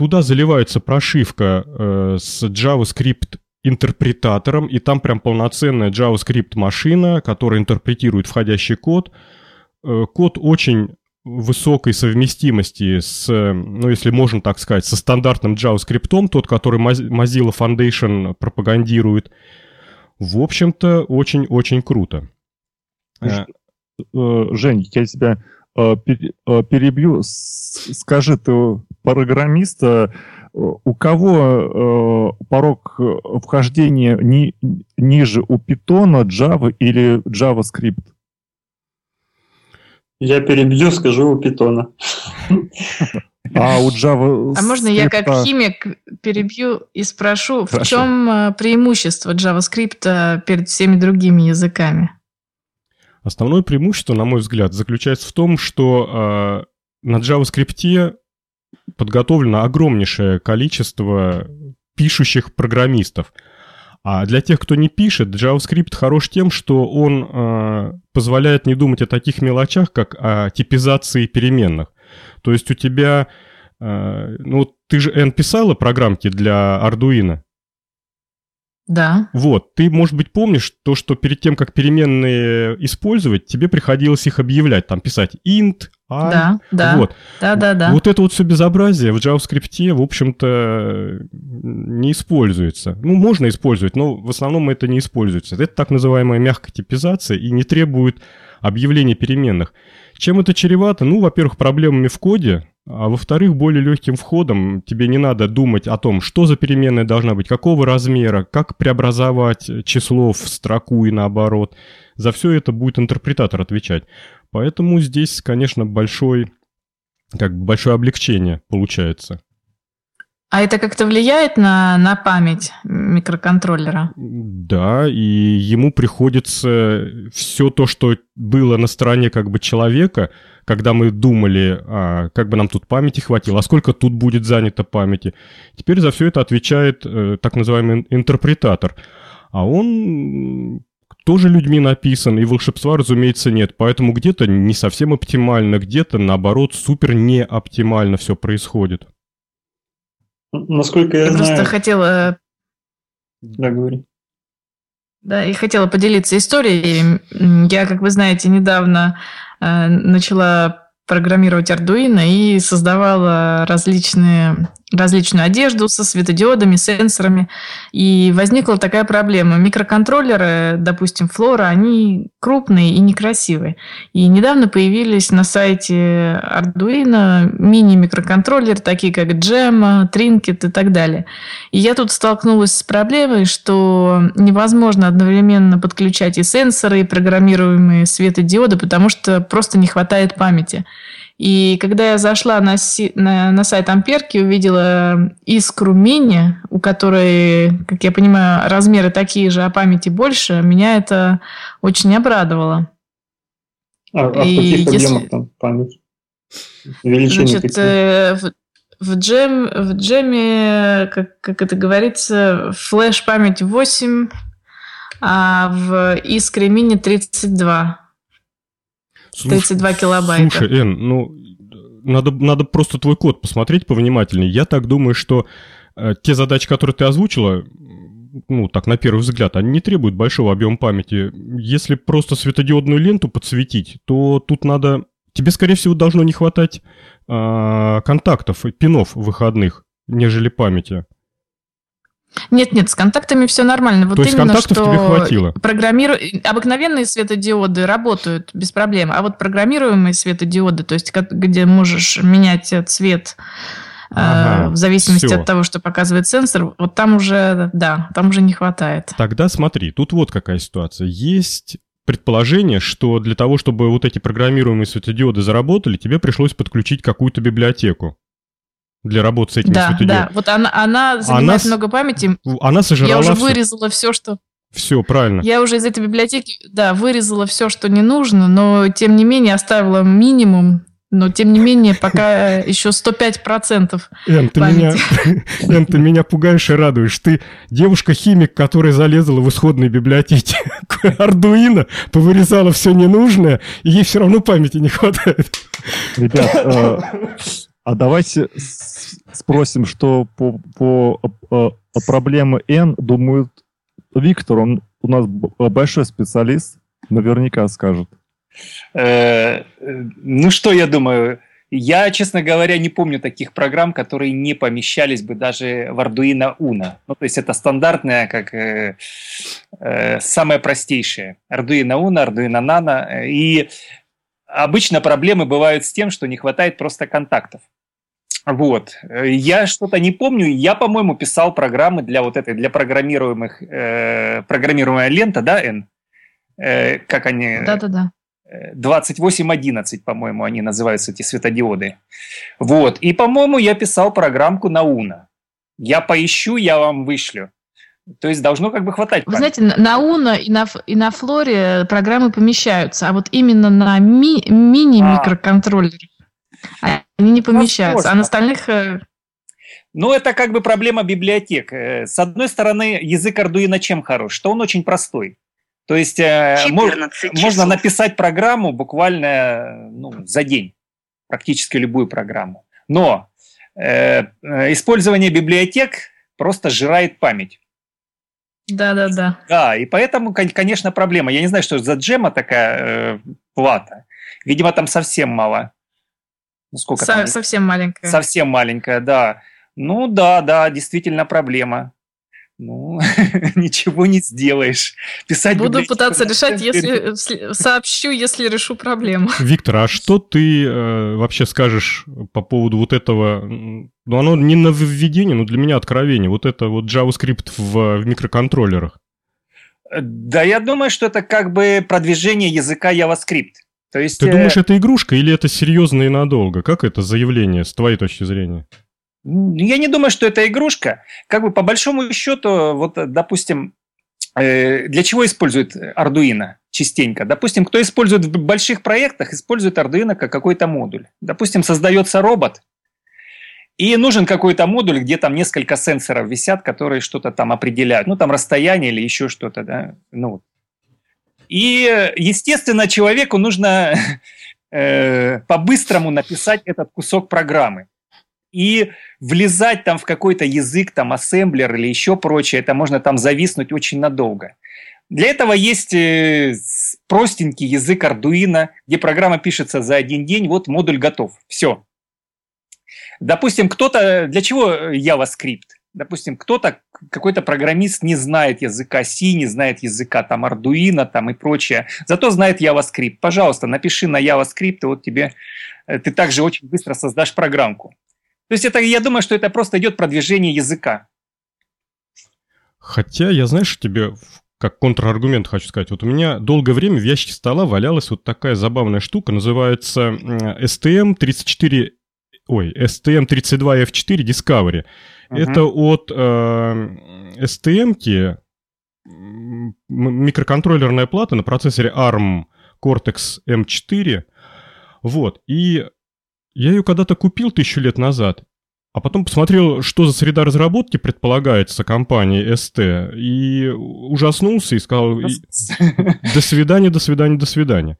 Туда заливается прошивка э, с JavaScript интерпретатором, и там прям полноценная JavaScript машина, которая интерпретирует входящий код. Э, код очень высокой совместимости с, ну, если можно так сказать, со стандартным JavaScript, тот, который Mozilla Foundation пропагандирует, в общем-то, очень-очень круто. Э, Жень, я тебя перебью. Скажи, ты программист, у кого порог вхождения ни, ниже у Python, Java или JavaScript? Я перебью, скажу у питона. А у Java... А можно я как химик перебью и спрошу, Хорошо. в чем э, преимущество JavaScript перед всеми другими языками? Основное преимущество, на мой взгляд, заключается в том, что э, на JavaScript подготовлено огромнейшее количество пишущих программистов – а для тех, кто не пишет, JavaScript хорош тем, что он э, позволяет не думать о таких мелочах, как о типизации переменных. То есть у тебя, э, ну ты же N писала программки для Arduino? Да. Вот, ты, может быть, помнишь то, что перед тем, как переменные использовать, тебе приходилось их объявлять, там писать int, i. Да, да. Вот. Да, да, да. Вот это вот все безобразие в JavaScript, в общем-то, не используется. Ну, можно использовать, но в основном это не используется. Это так называемая мягкая типизация и не требует объявления переменных. Чем это чревато? Ну, во-первых, проблемами в коде, а во-вторых, более легким входом тебе не надо думать о том, что за переменная должна быть, какого размера, как преобразовать число в строку и наоборот. За все это будет интерпретатор отвечать. Поэтому здесь, конечно, большой, как бы большое облегчение получается. А это как-то влияет на, на память микроконтроллера? Да, и ему приходится все то, что было на стороне как бы человека, когда мы думали, а, как бы нам тут памяти хватило, а сколько тут будет занято памяти. Теперь за все это отвечает э, так называемый интерпретатор. А он тоже людьми написан, и волшебства, разумеется, нет. Поэтому где-то не совсем оптимально, где-то, наоборот, супер не оптимально все происходит. Насколько я, я знаю... просто хотела... Да, говори. Да, и хотела поделиться историей. Я, как вы знаете, недавно э, начала программировать Arduino и создавала различные различную одежду со светодиодами, сенсорами. И возникла такая проблема. Микроконтроллеры, допустим, Flora, они крупные и некрасивые. И недавно появились на сайте Arduino мини-микроконтроллеры, такие как Gem, Trinket и так далее. И я тут столкнулась с проблемой, что невозможно одновременно подключать и сенсоры, и программируемые светодиоды, потому что просто не хватает памяти. И когда я зашла на, си, на, на сайт Амперки, увидела искру мини, у которой, как я понимаю, размеры такие же, а памяти больше, меня это очень обрадовало. А, а в каких если... объемах там память? Величины Значит, э, в, в, джем, в джеме, как, как это говорится, флеш-память 8, а в искре мини 32. 32 килобайта. Слушай, Эн, ну, надо, надо просто твой код посмотреть повнимательнее. Я так думаю, что э, те задачи, которые ты озвучила, ну, так, на первый взгляд, они не требуют большого объема памяти. Если просто светодиодную ленту подсветить, то тут надо... Тебе, скорее всего, должно не хватать э, контактов, пинов выходных, нежели памяти. Нет, нет, с контактами все нормально. Вот То есть именно, контактов что тебе хватило? Программиру... Обыкновенные светодиоды работают без проблем, а вот программируемые светодиоды, то есть где можешь менять цвет э, ага, в зависимости все. от того, что показывает сенсор, вот там уже, да, там уже не хватает. Тогда смотри, тут вот какая ситуация. Есть предположение, что для того, чтобы вот эти программируемые светодиоды заработали, тебе пришлось подключить какую-то библиотеку для работы с этими да, светодиодами. Да, вот она, она занимает она, много памяти. Она сожрала Я уже все. вырезала все, что... Все, правильно. Я уже из этой библиотеки, да, вырезала все, что не нужно, но тем не менее оставила минимум но, тем не менее, пока еще 105% Эн, ты меня, Эн, ты меня пугаешь и радуешь. Ты девушка-химик, которая залезла в исходные библиотеки Ардуино, повырезала все ненужное, и ей все равно памяти не хватает. Ребят, э, а давайте спросим, что по, по, по проблеме N думает Виктор. Он у нас большой специалист, наверняка скажет. Э, ну что я думаю? Я, честно говоря, не помню таких программ, которые не помещались бы даже в Arduino Uno. Ну, то есть это стандартная, как э, э, самое простейшее. Arduino Uno, Arduino Nano. И обычно проблемы бывают с тем, что не хватает просто контактов. Вот. Я что-то не помню. Я, по-моему, писал программы для вот этой, для программируемых, э, программируемая лента, да, N? Э, как они... Да-да-да. 2811, по-моему, они называются, эти светодиоды. Вот. И, по-моему, я писал программку на Уна. Я поищу, я вам вышлю. То есть должно как бы хватать. Вы знаете, на Уна и на, и на Флоре программы помещаются, а вот именно на ми, мини-микроконтроллерах а. Они не помещаются, Возможно. а на остальных... Э, ну, это как бы проблема библиотек. Э, с одной стороны, язык Arduino чем хорош? Что он очень простой. То есть э, можно написать программу буквально ну, за день, практически любую программу. Но э, э использование библиотек просто сжирает память. Да, да, да. Да, и поэтому, конечно, проблема. Я не знаю, что за джема такая э, плата. Видимо, там совсем мало. Ну, сколько Со- там? Совсем маленькая. Совсем маленькая, да. Ну да, да, действительно проблема. Ну, ничего не сделаешь. Писать Буду пытаться решать, если сообщу, если решу проблему. Виктор, а что ты э, вообще скажешь по поводу вот этого? Ну, оно не нововведение, но для меня откровение. Вот это вот JavaScript в, в микроконтроллерах. Да, я думаю, что это как бы продвижение языка JavaScript. То есть, Ты э... думаешь, это игрушка или это серьезно и надолго? Как это заявление с твоей точки зрения? Я не думаю, что это игрушка. Как бы по большому счету, вот, допустим, э, для чего используют Arduino частенько? Допустим, кто использует в больших проектах, использует Arduino как какой-то модуль. Допустим, создается робот, и нужен какой-то модуль, где там несколько сенсоров висят, которые что-то там определяют. Ну, там расстояние или еще что-то, да. Ну, и, естественно, человеку нужно э, по-быстрому написать этот кусок программы. И влезать там в какой-то язык, там, ассемблер или еще прочее, это можно там зависнуть очень надолго. Для этого есть э, простенький язык Arduino, где программа пишется за один день, вот модуль готов, все. Допустим, кто-то, для чего JavaScript? Допустим, кто-то, какой-то программист не знает языка C, не знает языка там Arduino там и прочее, зато знает JavaScript. Пожалуйста, напиши на JavaScript, и вот тебе, э, ты также очень быстро создашь программку. То есть это, я думаю, что это просто идет продвижение языка. Хотя я, знаешь, тебе как контраргумент хочу сказать. Вот у меня долгое время в ящике стола валялась вот такая забавная штука, называется STM34, ой, STM32F4 Discovery. Это от э, STM-ки микроконтроллерная плата на процессоре ARM Cortex M4. Вот. И я ее когда-то купил тысячу лет назад. А потом посмотрел, что за среда разработки предполагается компанией ST, и ужаснулся и сказал, до свидания, до свидания, до свидания.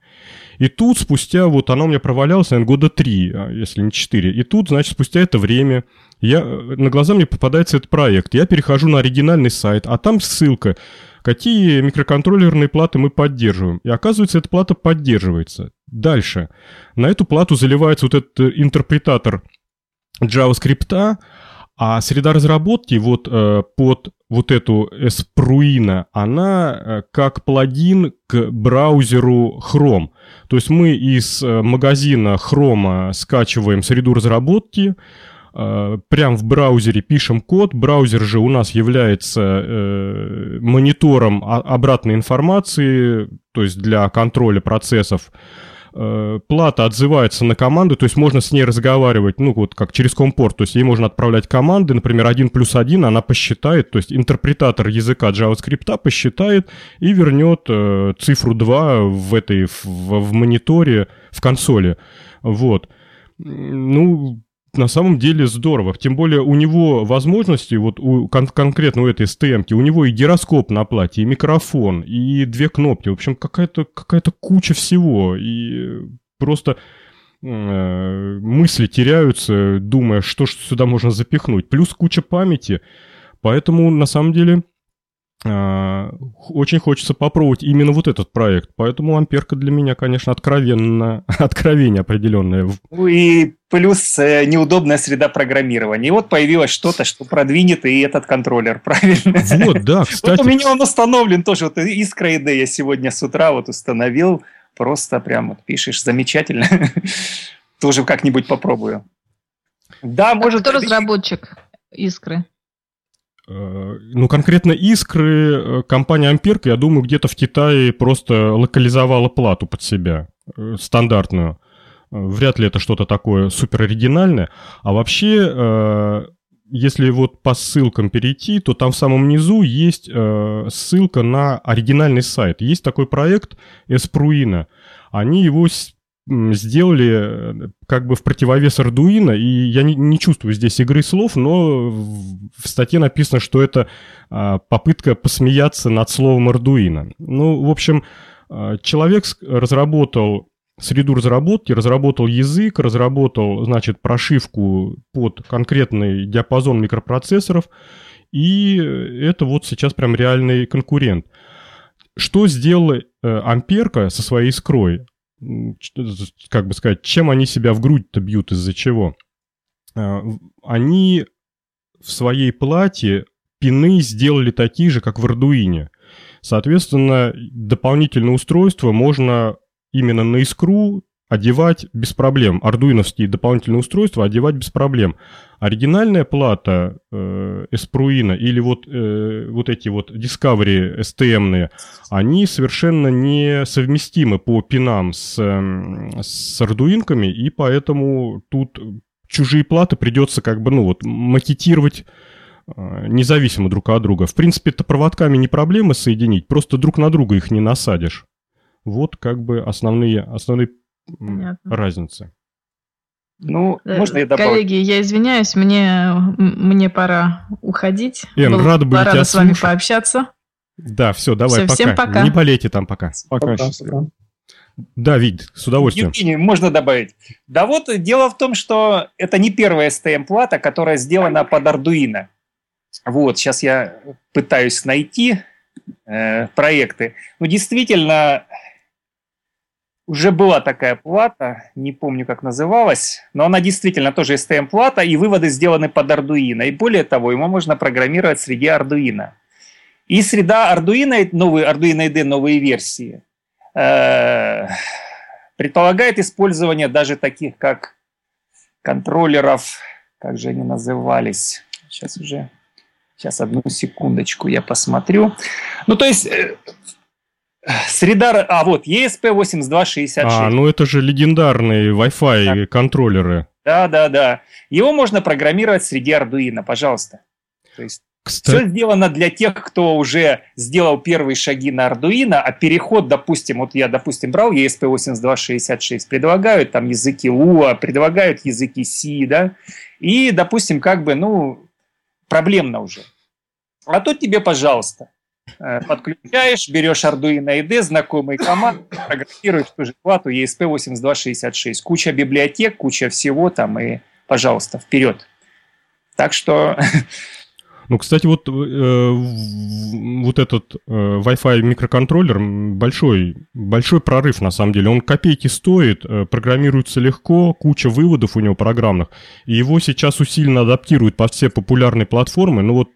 И тут спустя, вот оно у меня провалялось, наверное, года три, а, если не четыре. И тут, значит, спустя это время я, на глаза мне попадается этот проект. Я перехожу на оригинальный сайт, а там ссылка, какие микроконтроллерные платы мы поддерживаем. И оказывается, эта плата поддерживается. Дальше. На эту плату заливается вот этот интерпретатор JavaScript, а среда разработки вот э, под вот эту Espruino, она э, как плагин к браузеру Chrome. То есть мы из э, магазина Chrome скачиваем среду разработки, э, прям в браузере пишем код. Браузер же у нас является монитором обратной информации, то есть для контроля процессов. Э, плата отзывается на команду, то есть можно с ней разговаривать, ну, вот как через компорт, то есть ей можно отправлять команды, например, 1 плюс 1, она посчитает, то есть интерпретатор языка JavaScript посчитает и вернет э, цифру 2 в этой, в, в мониторе, в консоли, вот. Ну, на самом деле здорово. Тем более у него возможности, вот у, кон- конкретно у этой stm у него и гироскоп на плате, и микрофон, и две кнопки. В общем, какая-то какая куча всего. И просто э, мысли теряются, думая, что ж сюда можно запихнуть. Плюс куча памяти. Поэтому, на самом деле, очень хочется попробовать именно вот этот проект. Поэтому амперка для меня, конечно, откровенно, откровение определенное. Ну и плюс э, неудобная среда программирования. И вот появилось что-то, что продвинет и этот контроллер, правильно? Вот, да, кстати. Вот у меня он установлен тоже. Вот Искра ID я сегодня с утра вот установил. Просто прям вот пишешь, замечательно. Тоже как-нибудь попробую. Да, а может... Кто разработчик Искры? Э, ну, конкретно искры э, компания Амперка, я думаю, где-то в Китае просто локализовала плату под себя, э, стандартную. Вряд ли это что-то такое супер оригинальное. А вообще, если вот по ссылкам перейти, то там в самом низу есть ссылка на оригинальный сайт. Есть такой проект Espruino. Они его сделали э, как бы в противовес Arduino, и я не, не чувствую здесь игры слов, но в статье написано, что это а, попытка посмеяться над словом Arduino. Ну, в общем, а, человек разработал среду разработки, разработал язык, разработал, значит, прошивку под конкретный диапазон микропроцессоров, и это вот сейчас прям реальный конкурент. Что сделала э, Амперка со своей искрой? Как бы сказать, чем они себя в грудь-то бьют, из-за чего? А, они в своей плате пины сделали такие же, как в Arduino. Соответственно, дополнительное устройство можно именно на искру одевать без проблем. Ардуиновские дополнительные устройства одевать без проблем. Оригинальная плата э, Espruino или вот, э, вот эти вот Discovery STM, они совершенно не совместимы по пинам с, э, с ардуинками, и поэтому тут чужие платы придется как бы, ну вот, макетировать э, независимо друг от друга. В принципе, это проводками не проблема соединить, просто друг на друга их не насадишь. Вот как бы основные, основные Понятно. разницы. Ну, э, можно я добавлю? Коллеги, я извиняюсь, мне, мне пора уходить. Был, рад быть рада с вами слушать. пообщаться. Да, все, давай, все, пока. Всем пока. Не болейте там пока. Пока, пока. Да, Вид, с удовольствием. Евгений, можно добавить. Да вот, дело в том, что это не первая STM-плата, которая сделана под Arduino. Вот, сейчас я пытаюсь найти э, проекты. Ну, действительно, уже была такая плата, не помню, как называлась, но она действительно тоже STM-плата, и выводы сделаны под Arduino. И более того, ему можно программировать среди Arduino. И среда Arduino, новые Arduino IDE, новые версии, э, предполагает использование даже таких, как контроллеров, как же они назывались, сейчас уже, сейчас одну секундочку я посмотрю. Ну, то есть э, Среда... А, вот, ESP8266. А, ну это же легендарные Wi-Fi контроллеры. Да, да, да. Его можно программировать среди Arduino, пожалуйста. То есть Кстати... все сделано для тех, кто уже сделал первые шаги на Arduino, а переход, допустим, вот я, допустим, брал ESP8266, предлагают там языки Lua, предлагают языки C, да, и, допустим, как бы, ну, проблемно уже. А тут тебе, пожалуйста, подключаешь, берешь Arduino IDE, знакомый команд, программируешь ту же плату ESP8266. Куча библиотек, куча всего там, и, пожалуйста, вперед. Так что... Ну, кстати, вот, э, вот этот э, Wi-Fi микроконтроллер большой, большой прорыв на самом деле. Он копейки стоит, э, программируется легко, куча выводов у него программных. И его сейчас усиленно адаптируют под все популярные платформы. Ну вот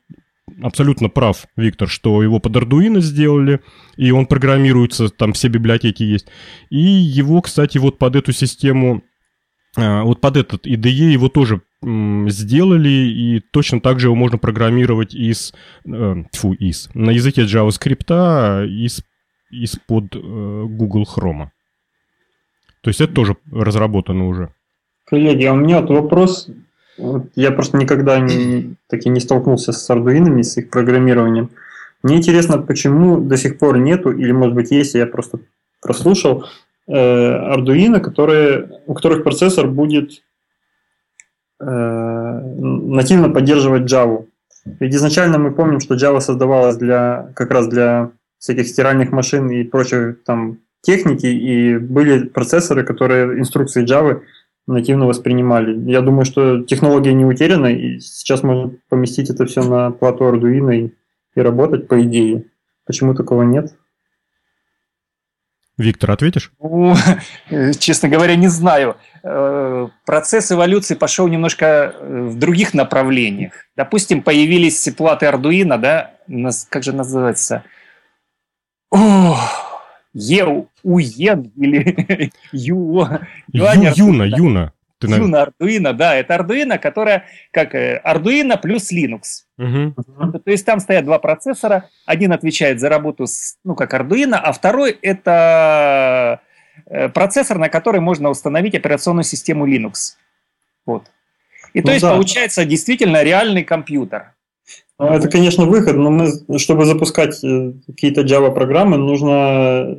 абсолютно прав Виктор, что его под Arduino сделали, и он программируется, там все библиотеки есть. И его, кстати, вот под эту систему, а, вот под этот IDE его тоже сделали, и точно так же его можно программировать из, э, фу, из, на языке JavaScript из, из-под э, Google Chrome. То есть это тоже разработано уже. Коллеги, а у меня вот вопрос я просто никогда не, таки не столкнулся с ардуинами, с их программированием. Мне интересно, почему до сих пор нету, или может быть есть, я просто прослушал, э, Arduino, которые, у которых процессор будет э, нативно поддерживать Java. Ведь изначально мы помним, что Java создавалась для, как раз для всяких стиральных машин и прочей там техники, и были процессоры, которые инструкции Java нативно воспринимали. Я думаю, что технология не утеряна, и сейчас можно поместить это все на плату Arduino, и и работать, по идее. Почему такого нет? Виктор, ответишь? Ну, честно говоря, не знаю. Э, процесс эволюции пошел немножко э, в других направлениях. Допустим, появились платы Arduino, да, как же называется? Еуен или Ю... Юна, Юна. Ты, Юна Arduino, да, это Arduino, которая как э, Arduino плюс Linux. Угу. То есть там стоят два процессора, один отвечает за работу с, ну, как Arduino, а второй это э, процессор, на который можно установить операционную систему Linux. Вот. И ну, то есть да. получается действительно реальный компьютер. Ну, это, конечно, выход, но мы, чтобы запускать э, какие-то Java программы, нужно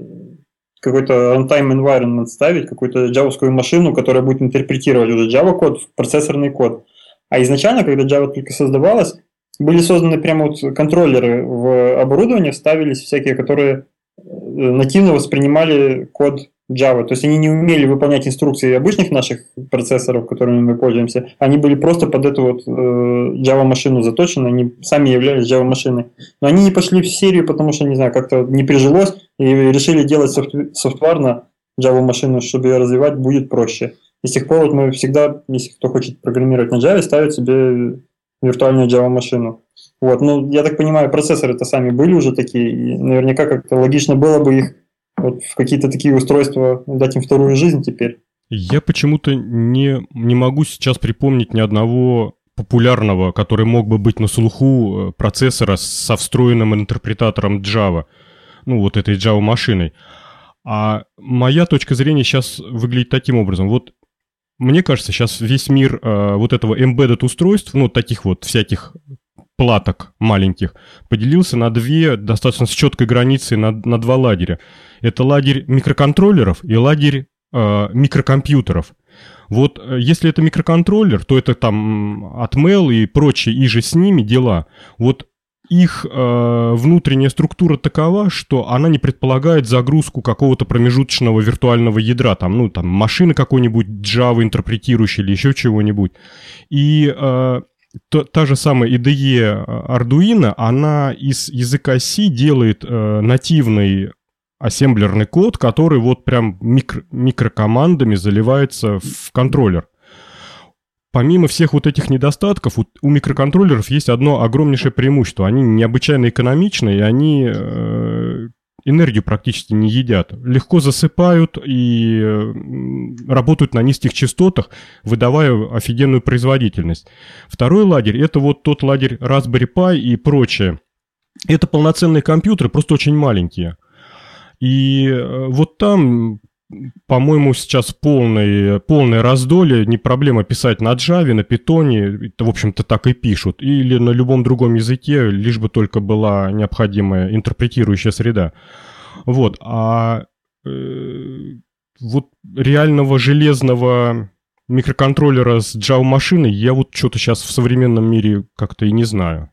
какой-то runtime environment ставить, какую-то джавовскую машину, которая будет интерпретировать уже Java код в процессорный код. А изначально, когда Java только создавалась, были созданы прямо вот контроллеры в оборудовании, ставились всякие, которые нативно воспринимали код Java. То есть они не умели выполнять инструкции обычных наших процессоров, которыми мы пользуемся. Они были просто под эту вот э, Java-машину заточены, они сами являлись Java-машиной. Но они не пошли в серию, потому что, не знаю, как-то не прижилось, и решили делать софт на Java-машину, чтобы ее развивать будет проще. И с тех пор вот мы всегда, если кто хочет программировать на Java, ставит себе виртуальную Java-машину. Вот, ну, я так понимаю, процессоры-то сами были уже такие, и наверняка как-то логично было бы их вот в какие-то такие устройства дать им вторую жизнь теперь. Я почему-то не, не могу сейчас припомнить ни одного популярного, который мог бы быть на слуху э, процессора со встроенным интерпретатором Java, ну вот этой Java-машиной. А моя точка зрения сейчас выглядит таким образом. Вот мне кажется, сейчас весь мир э, вот этого embedded устройств, ну таких вот всяких платок маленьких, поделился на две достаточно с четкой границей, на, на два лагеря. Это лагерь микроконтроллеров и лагерь э, микрокомпьютеров. Вот э, если это микроконтроллер, то это там Atmel и прочие и же с ними дела. Вот их э, внутренняя структура такова, что она не предполагает загрузку какого-то промежуточного виртуального ядра, там, ну, там, машины какой-нибудь Java интерпретирующей или еще чего-нибудь. И э, то, та же самая IDE э, Arduino, она из языка C делает э, нативный ассемблерный код, который вот прям микро, микрокомандами заливается в контроллер. Помимо всех вот этих недостатков, у, у микроконтроллеров есть одно огромнейшее преимущество. Они необычайно экономичны, и они э, энергию практически не едят. Легко засыпают и работают на низких частотах, выдавая офигенную производительность. Второй лагерь – это вот тот лагерь Raspberry Pi и прочее. Это полноценные компьютеры, просто очень маленькие. И э, вот там по-моему, сейчас полное, полное раздолье, не проблема писать на Java, на Python, в общем-то, так и пишут, или на любом другом языке, лишь бы только была необходимая интерпретирующая среда. Вот, а э, вот реального железного микроконтроллера с Java-машиной я вот что-то сейчас в современном мире как-то и не знаю.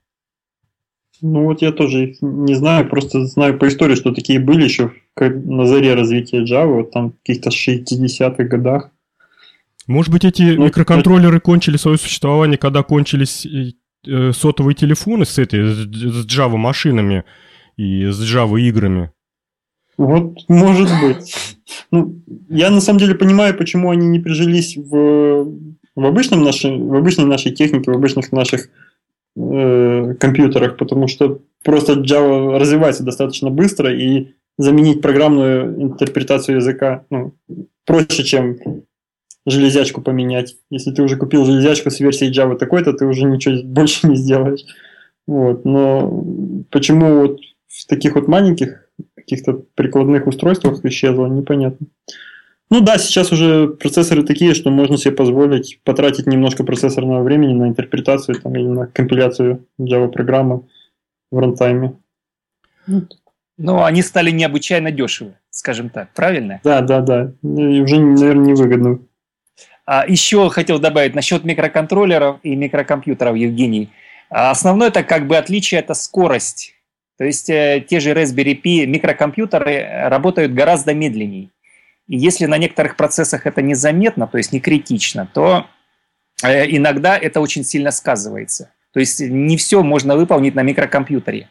Ну вот я тоже не знаю, просто знаю по истории, что такие были еще на заре развития Java, вот там в каких-то 60-х годах. Может быть, эти ну, микроконтроллеры это... кончили свое существование, когда кончились э, сотовые телефоны с этой, с Java машинами и с Java играми? Вот, может быть. Ну, я на самом деле понимаю, почему они не прижились в, в, обычном нашей, в обычной нашей технике, в обычных наших э, компьютерах, потому что просто Java развивается достаточно быстро, и заменить программную интерпретацию языка ну, проще, чем железячку поменять. Если ты уже купил железячку с версией Java такой-то, ты уже ничего больше не сделаешь. Вот. Но почему вот в таких вот маленьких каких-то прикладных устройствах исчезло, непонятно. Ну да, сейчас уже процессоры такие, что можно себе позволить потратить немножко процессорного времени на интерпретацию там, или на компиляцию Java-программы в рантайме. Ну, они стали необычайно дешевы, скажем так, правильно? Да, да, да. И уже, наверное, невыгодно. А еще хотел добавить насчет микроконтроллеров и микрокомпьютеров, Евгений. А основное это как бы отличие – это скорость. То есть э, те же Raspberry Pi микрокомпьютеры работают гораздо медленнее. И если на некоторых процессах это незаметно, то есть не критично, то э, иногда это очень сильно сказывается. То есть не все можно выполнить на микрокомпьютере.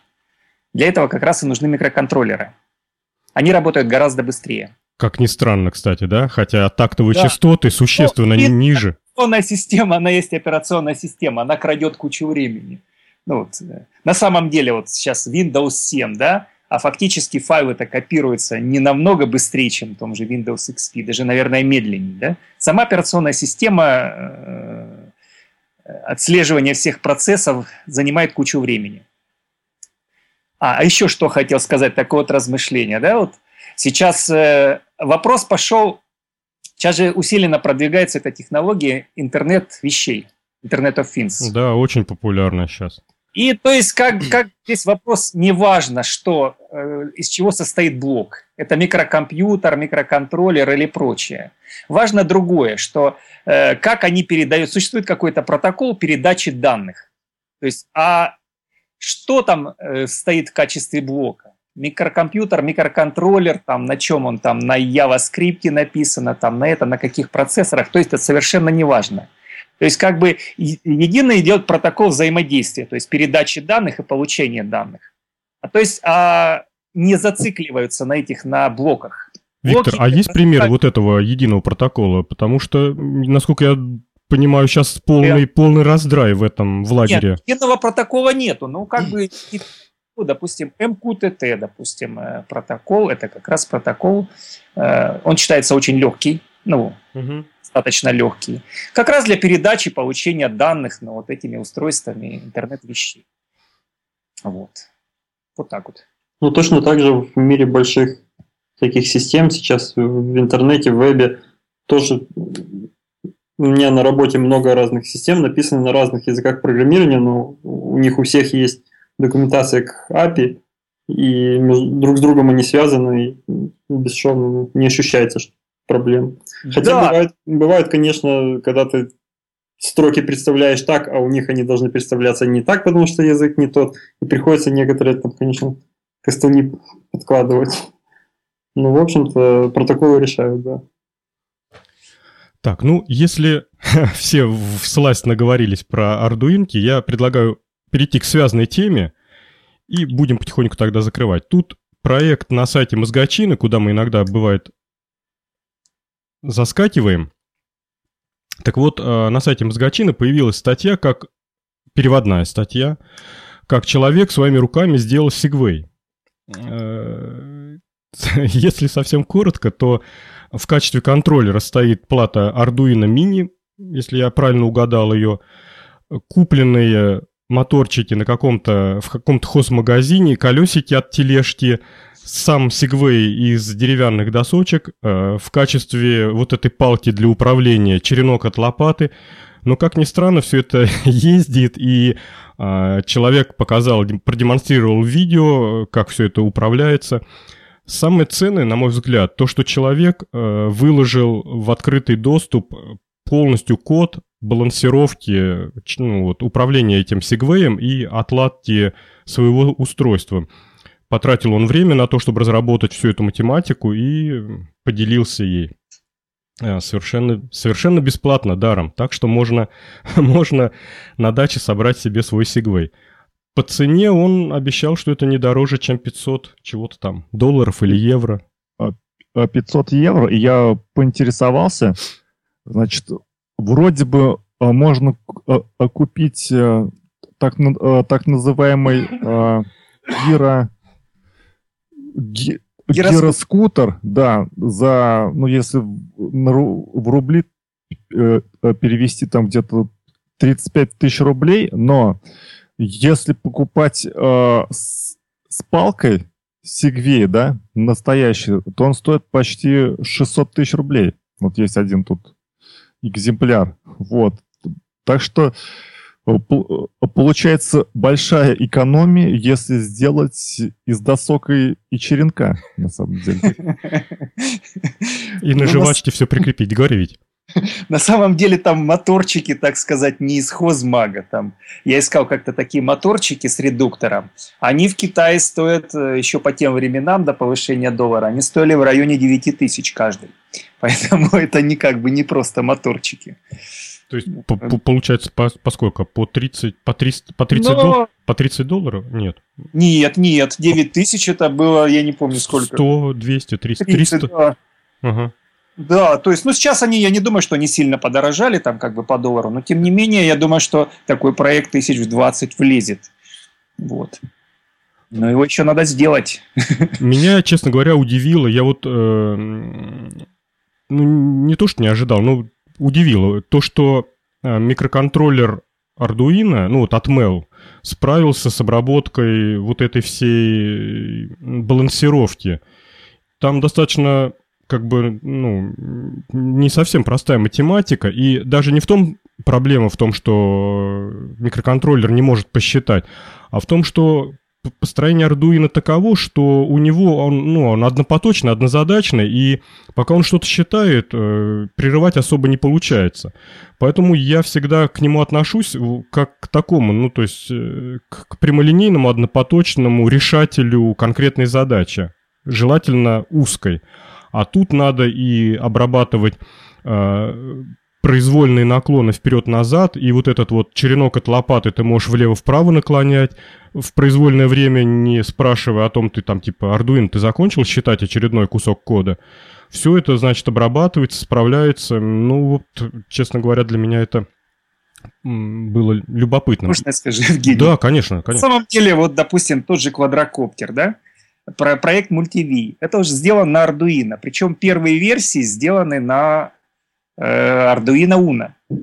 Для этого как раз и нужны микроконтроллеры. Они работают гораздо быстрее. Как ни странно, кстати, да? Хотя тактовые да. частоты существенно ну, ниже. Операционная система, она есть операционная система, она крадет кучу времени. Ну, вот, э, на самом деле, вот сейчас Windows 7, да, а фактически файлы-то копируются не намного быстрее, чем в том же Windows XP, даже, наверное, медленнее. Да? Сама операционная система э, отслеживания всех процессов занимает кучу времени. А, а еще что хотел сказать, такое вот размышление. Да? Вот сейчас э, вопрос пошел, сейчас же усиленно продвигается эта технология интернет вещей, Internet of Things. Да, очень популярна сейчас. И то есть как, как здесь вопрос, неважно, что, э, из чего состоит блок. Это микрокомпьютер, микроконтроллер или прочее. Важно другое, что э, как они передают, существует какой-то протокол передачи данных. То есть, а что там э, стоит в качестве блока? микрокомпьютер, микроконтроллер, там, на чем он там, на JavaScript написано, там, на это, на каких процессорах, то есть это совершенно не важно. То есть как бы единый идет протокол взаимодействия, то есть передачи данных и получения данных. А то есть а, не зацикливаются на этих, на блоках. Виктор, Блоки, а есть пример вот этого единого протокола? Потому что, насколько я понимаю, сейчас полный, полный раздрай в этом, в лагере. Нет, единого протокола нету. Ну, как бы ну, допустим, MQTT, допустим, э, протокол, это как раз протокол, э, он считается очень легкий, ну, угу. достаточно легкий, как раз для передачи, получения данных ну, вот этими устройствами интернет-вещей. Вот. Вот так вот. Ну, точно так же в мире больших таких систем сейчас в интернете, в вебе тоже у меня на работе много разных систем, написаны на разных языках программирования, но у них у всех есть документация к API, и друг с другом они связаны, и бесшовно не ощущается проблем. Хотя да. бывает, бывает, конечно, когда ты строки представляешь так, а у них они должны представляться не так, потому что язык не тот, и приходится некоторые там, конечно, костыли подкладывать. Ну, в общем-то, протоколы решают, да. Так, ну, если все всласть наговорились про ардуинки, я предлагаю перейти к связанной теме и будем потихоньку тогда закрывать. Тут проект на сайте Мозгочины, куда мы иногда, бывает, заскакиваем. Так вот, э, на сайте Мозгочины появилась статья, как переводная статья, как человек своими руками сделал Segway. Э, если совсем коротко, то в качестве контроллера стоит плата Arduino Mini, если я правильно угадал ее, купленные моторчики на каком-то, в каком-то хозмагазине, колесики от тележки, сам сегвей из деревянных досочек э, в качестве вот этой палки для управления, черенок от лопаты. Но, как ни странно, все это ездит, и э, человек показал, продемонстрировал видео, как все это управляется. Самое ценное, на мой взгляд, то, что человек э, выложил в открытый доступ полностью код балансировки, ну, вот, управления этим сегвеем и отладки своего устройства. Потратил он время на то, чтобы разработать всю эту математику и поделился ей. Э, совершенно, совершенно бесплатно, даром. Так что можно, можно на даче собрать себе свой сегвей. По цене он обещал, что это не дороже, чем 500 чего-то там, долларов или евро. 500 а, евро, и я поинтересовался, значит, вроде бы а, можно а, а, купить э, так, так называемый гиро, гироскутер, да, за, ну, если в рубли э, э, перевести там где-то 35 тысяч рублей, но если покупать э, с, с палкой Сигвей, да, настоящий, то он стоит почти 600 тысяч рублей. Вот есть один тут экземпляр. Вот. Так что э, э, получается большая экономия, если сделать из досок и, и черенка, на самом деле. И на жвачке все прикрепить, говори ведь. На самом деле там моторчики, так сказать, не из хозмага. Там. Я искал как-то такие моторчики с редуктором. Они в Китае стоят э, еще по тем временам до повышения доллара. Они стоили в районе 9 тысяч каждый. Поэтому это не как бы не просто моторчики. То есть, по, по, получается, по, по сколько? По 30, по 300, по 30, Но... дол, по 30 долларов? Нет. Нет, нет, 9 тысяч это было, я не помню сколько. 100, 200, 300, 30, 300. Да. Ага. Да, то есть, ну, сейчас они, я не думаю, что они сильно подорожали там как бы по доллару, но тем не менее, я думаю, что такой проект тысяч в 20 влезет. Вот. Но его еще надо сделать. Меня, честно говоря, удивило. Я вот, э, ну, не то, что не ожидал, но удивило. То, что э, микроконтроллер Arduino, ну вот Atmel, справился с обработкой вот этой всей балансировки. Там достаточно как бы, ну, не совсем простая математика, и даже не в том проблема в том, что микроконтроллер не может посчитать, а в том, что построение Arduino таково, что у него он, ну, он однопоточный, однозадачный, и пока он что-то считает, э, прерывать особо не получается. Поэтому я всегда к нему отношусь как к такому, ну, то есть э, к прямолинейному, однопоточному решателю конкретной задачи, желательно узкой. А тут надо и обрабатывать э, произвольные наклоны вперед-назад, и вот этот вот черенок от лопаты ты можешь влево-вправо наклонять, в произвольное время не спрашивая о том, ты там типа Arduino, ты закончил считать очередной кусок кода. Все это, значит, обрабатывается, справляется. Ну, вот, честно говоря, для меня это было любопытно. Можно я скажу, Евгений? Да, конечно, конечно. На самом деле, вот, допустим, тот же квадрокоптер, да, про проект MultiV. Это уже сделано на Arduino. Причем первые версии сделаны на э, Arduino Uno. То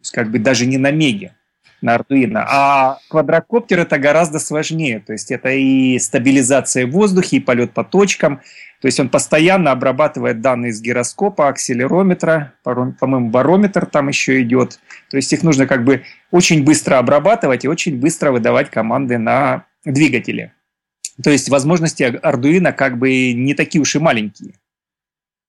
есть как бы даже не на Меге, на Arduino. А квадрокоптер это гораздо сложнее. То есть это и стабилизация в воздухе, и полет по точкам. То есть он постоянно обрабатывает данные из гироскопа, акселерометра, по-моему, барометр там еще идет. То есть их нужно как бы очень быстро обрабатывать и очень быстро выдавать команды на двигатели. То есть возможности Arduino как бы не такие уж и маленькие.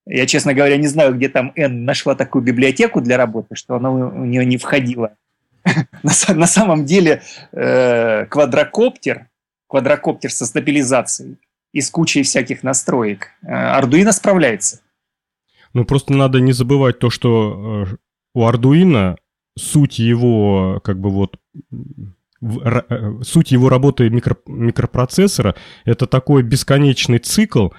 Я, честно говоря, не знаю, где там N нашла такую библиотеку для работы, что она у нее не входила. На самом деле э, квадрокоптер, квадрокоптер со стабилизацией и с кучей всяких настроек, э, Arduino справляется. Ну, просто надо не забывать то, что э, у Arduino суть его, как бы вот, суть его работы микро, микропроцессора – это такой бесконечный цикл,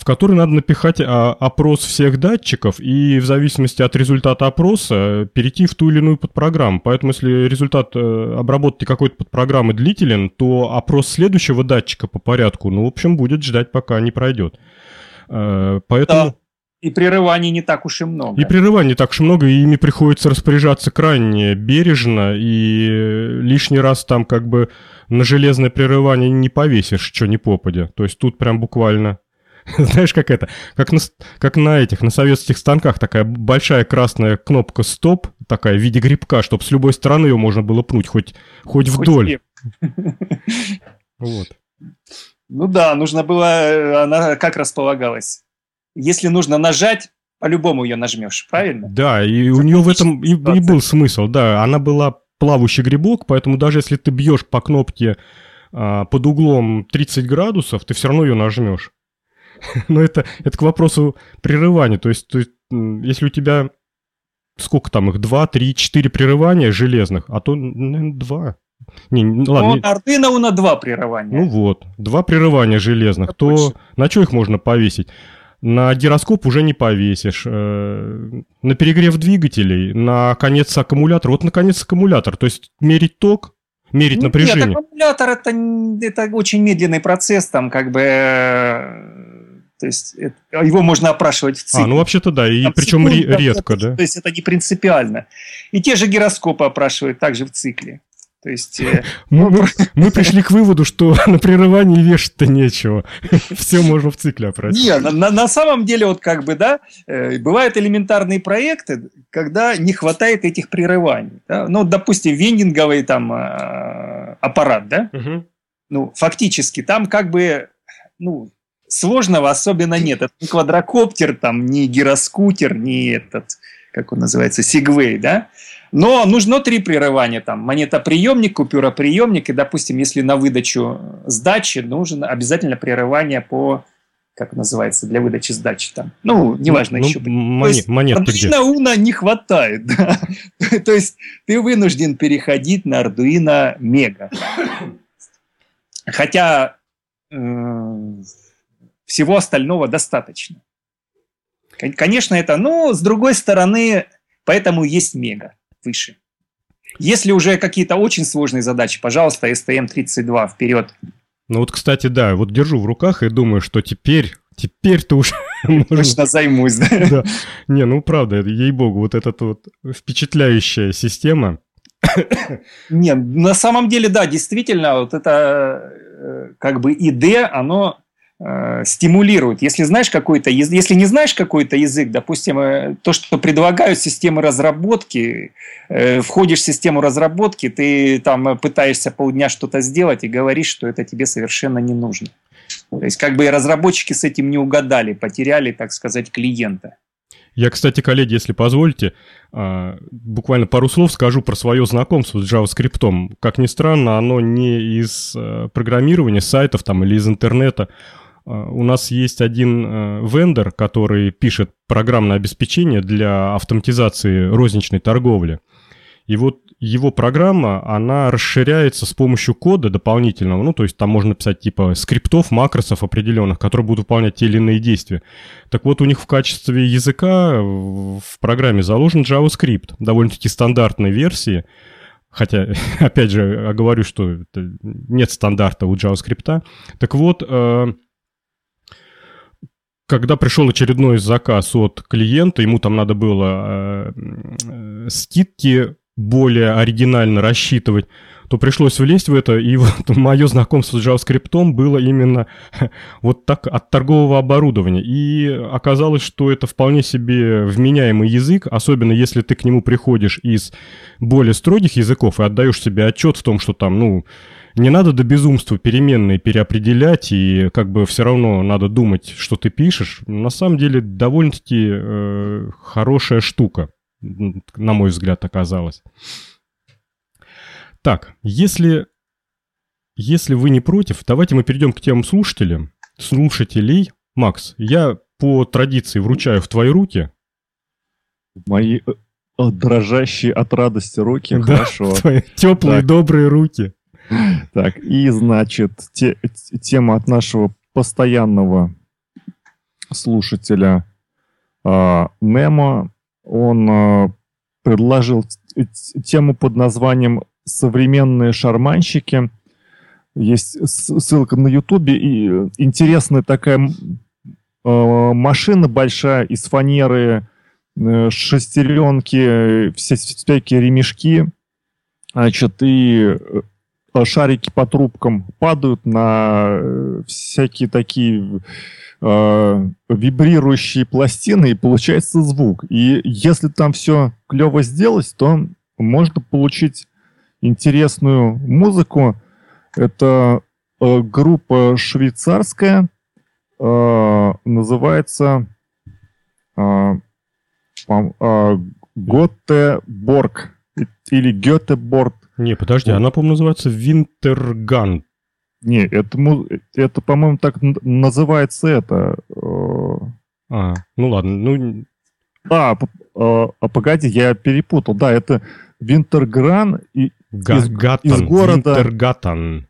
в который надо напихать а, опрос всех датчиков и в зависимости от результата опроса перейти в ту или иную подпрограмму. Поэтому если результат э, обработки какой-то подпрограммы длителен, то опрос следующего датчика по порядку, ну, в общем, будет ждать, пока не пройдет. Э, поэтому... Да. И прерываний не так уж и много. И прерываний не так уж и много, и ими приходится распоряжаться крайне бережно, и лишний раз там как бы на железное прерывание не повесишь, что не попадя. То есть тут прям буквально... Знаешь, как это? Как на, как на этих, на советских станках такая большая красная кнопка «Стоп», такая в виде грибка, чтобы с любой стороны ее можно было пнуть, хоть, хоть, хоть вдоль. Вот. Ну да, нужно было, э, она как располагалась? Если нужно нажать, по-любому ее нажмешь, правильно? Да, и у нее в этом и, и был смысл, да. Она была плавающий грибок, поэтому даже если ты бьешь по кнопке а, под углом 30 градусов, ты все равно ее нажмешь. Но это, это к вопросу прерывания. То есть, то есть, если у тебя сколько там их, 2, 3, 4 прерывания железных, а то, наверное, 2. Не, ну, ладно. Ну, Arduino на два прерывания. Ну вот, два прерывания железных, это то точно. на что их можно повесить? На гироскоп уже не повесишь. Э, на перегрев двигателей, на конец аккумулятора. Вот на конец аккумулятор. То есть мерить ток, мерить напряжение. Нет, аккумулятор это, это очень медленный процесс, там как бы... То есть это, его можно опрашивать в цикле. А, ну вообще-то да, и там причем секунд, редко, да? То есть это не принципиально. И те же гироскопы опрашивают также в цикле. То есть... Э, мы, мы, мы пришли к выводу, что на прерывании вешать-то нечего. Все можно в цикле опросить. Не, на, на самом деле, вот как бы, да, э, бывают элементарные проекты, когда не хватает этих прерываний. Да? Ну, допустим, вендинговый там э, аппарат, да? Угу. Ну, фактически, там как бы, ну, сложного особенно нет. Это не квадрокоптер, там, не гироскутер, не этот, как он называется, сигвей, да? Но нужно три прерывания, там, монетоприемник, купюроприемник, и, допустим, если на выдачу сдачи, нужно обязательно прерывание по как называется, для выдачи сдачи там. Ну, неважно ну, еще. Монет, монетки где? Arduino Uno не хватает, да. То есть ты вынужден переходить на Arduino Mega. Хотя э, всего остального достаточно. Конечно, это, но с другой стороны, поэтому есть Мега выше. Если уже какие-то очень сложные задачи, пожалуйста, STM-32 вперед. Ну вот, кстати, да, вот держу в руках и думаю, что теперь, теперь ты уже... Точно займусь, да? да. Не, ну правда, ей-богу, вот эта вот впечатляющая система. Не, на самом деле, да, действительно, вот это э, как бы ИД, оно Э, стимулирует. Если знаешь какой-то если не знаешь какой-то язык, допустим, э, то, что предлагают системы разработки, э, входишь в систему разработки, ты там пытаешься полдня что-то сделать и говоришь, что это тебе совершенно не нужно. То есть как бы и разработчики с этим не угадали, потеряли, так сказать, клиента. Я, кстати, коллеги, если позволите, а, буквально пару слов скажу про свое знакомство с JavaScript. Как ни странно, оно не из программирования сайтов там, или из интернета. А, у нас есть один э, вендор, который пишет программное обеспечение для автоматизации розничной торговли. И вот его программа, она расширяется с помощью кода дополнительного, ну, то есть там можно писать типа скриптов, макросов определенных, которые будут выполнять те или иные действия. Так вот, у них в качестве языка в программе заложен JavaScript, довольно-таки стандартной версии, хотя, опять же, говорю, что нет стандарта у JavaScript. Так вот, э, когда пришел очередной заказ от клиента, ему там надо было э, э, скидки более оригинально рассчитывать, то пришлось влезть в это, и вот мое знакомство с JavaScript было именно вот так от торгового оборудования. И оказалось, что это вполне себе вменяемый язык, особенно если ты к нему приходишь из более строгих языков и отдаешь себе отчет в том, что там, ну, не надо до безумства переменные переопределять, и как бы все равно надо думать, что ты пишешь. На самом деле довольно-таки э, хорошая штука, на мой взгляд, оказалась. Так, если, если вы не против, давайте мы перейдем к темам слушателей. Слушателей. Макс, я по традиции вручаю в твои руки. Мои э, дрожащие от радости руки, да, хорошо. Твои теплые, так. добрые руки. Так, и, значит, те, тема от нашего постоянного слушателя э, Немо. Он э, предложил тему под названием «Современные шарманщики». Есть ссылка на Ютубе. И интересная такая э, машина большая из фанеры, э, шестеренки, вся, всякие ремешки. Значит, и Э, шарики по трубкам падают на э, всякие такие э, вибрирующие пластины, и получается звук. И если там все клево сделать, то можно получить интересную музыку. Это э, группа швейцарская, э, называется э, э, Готеборг или Гетеборг не, подожди, она, по-моему, называется Винтерган. Не, это, это по-моему, так называется это. Э, а, ну ладно, ну... А, а, погоди, я перепутал. Да, это Винтергран и, Га- из, Гаттон, из города... Винтергатан.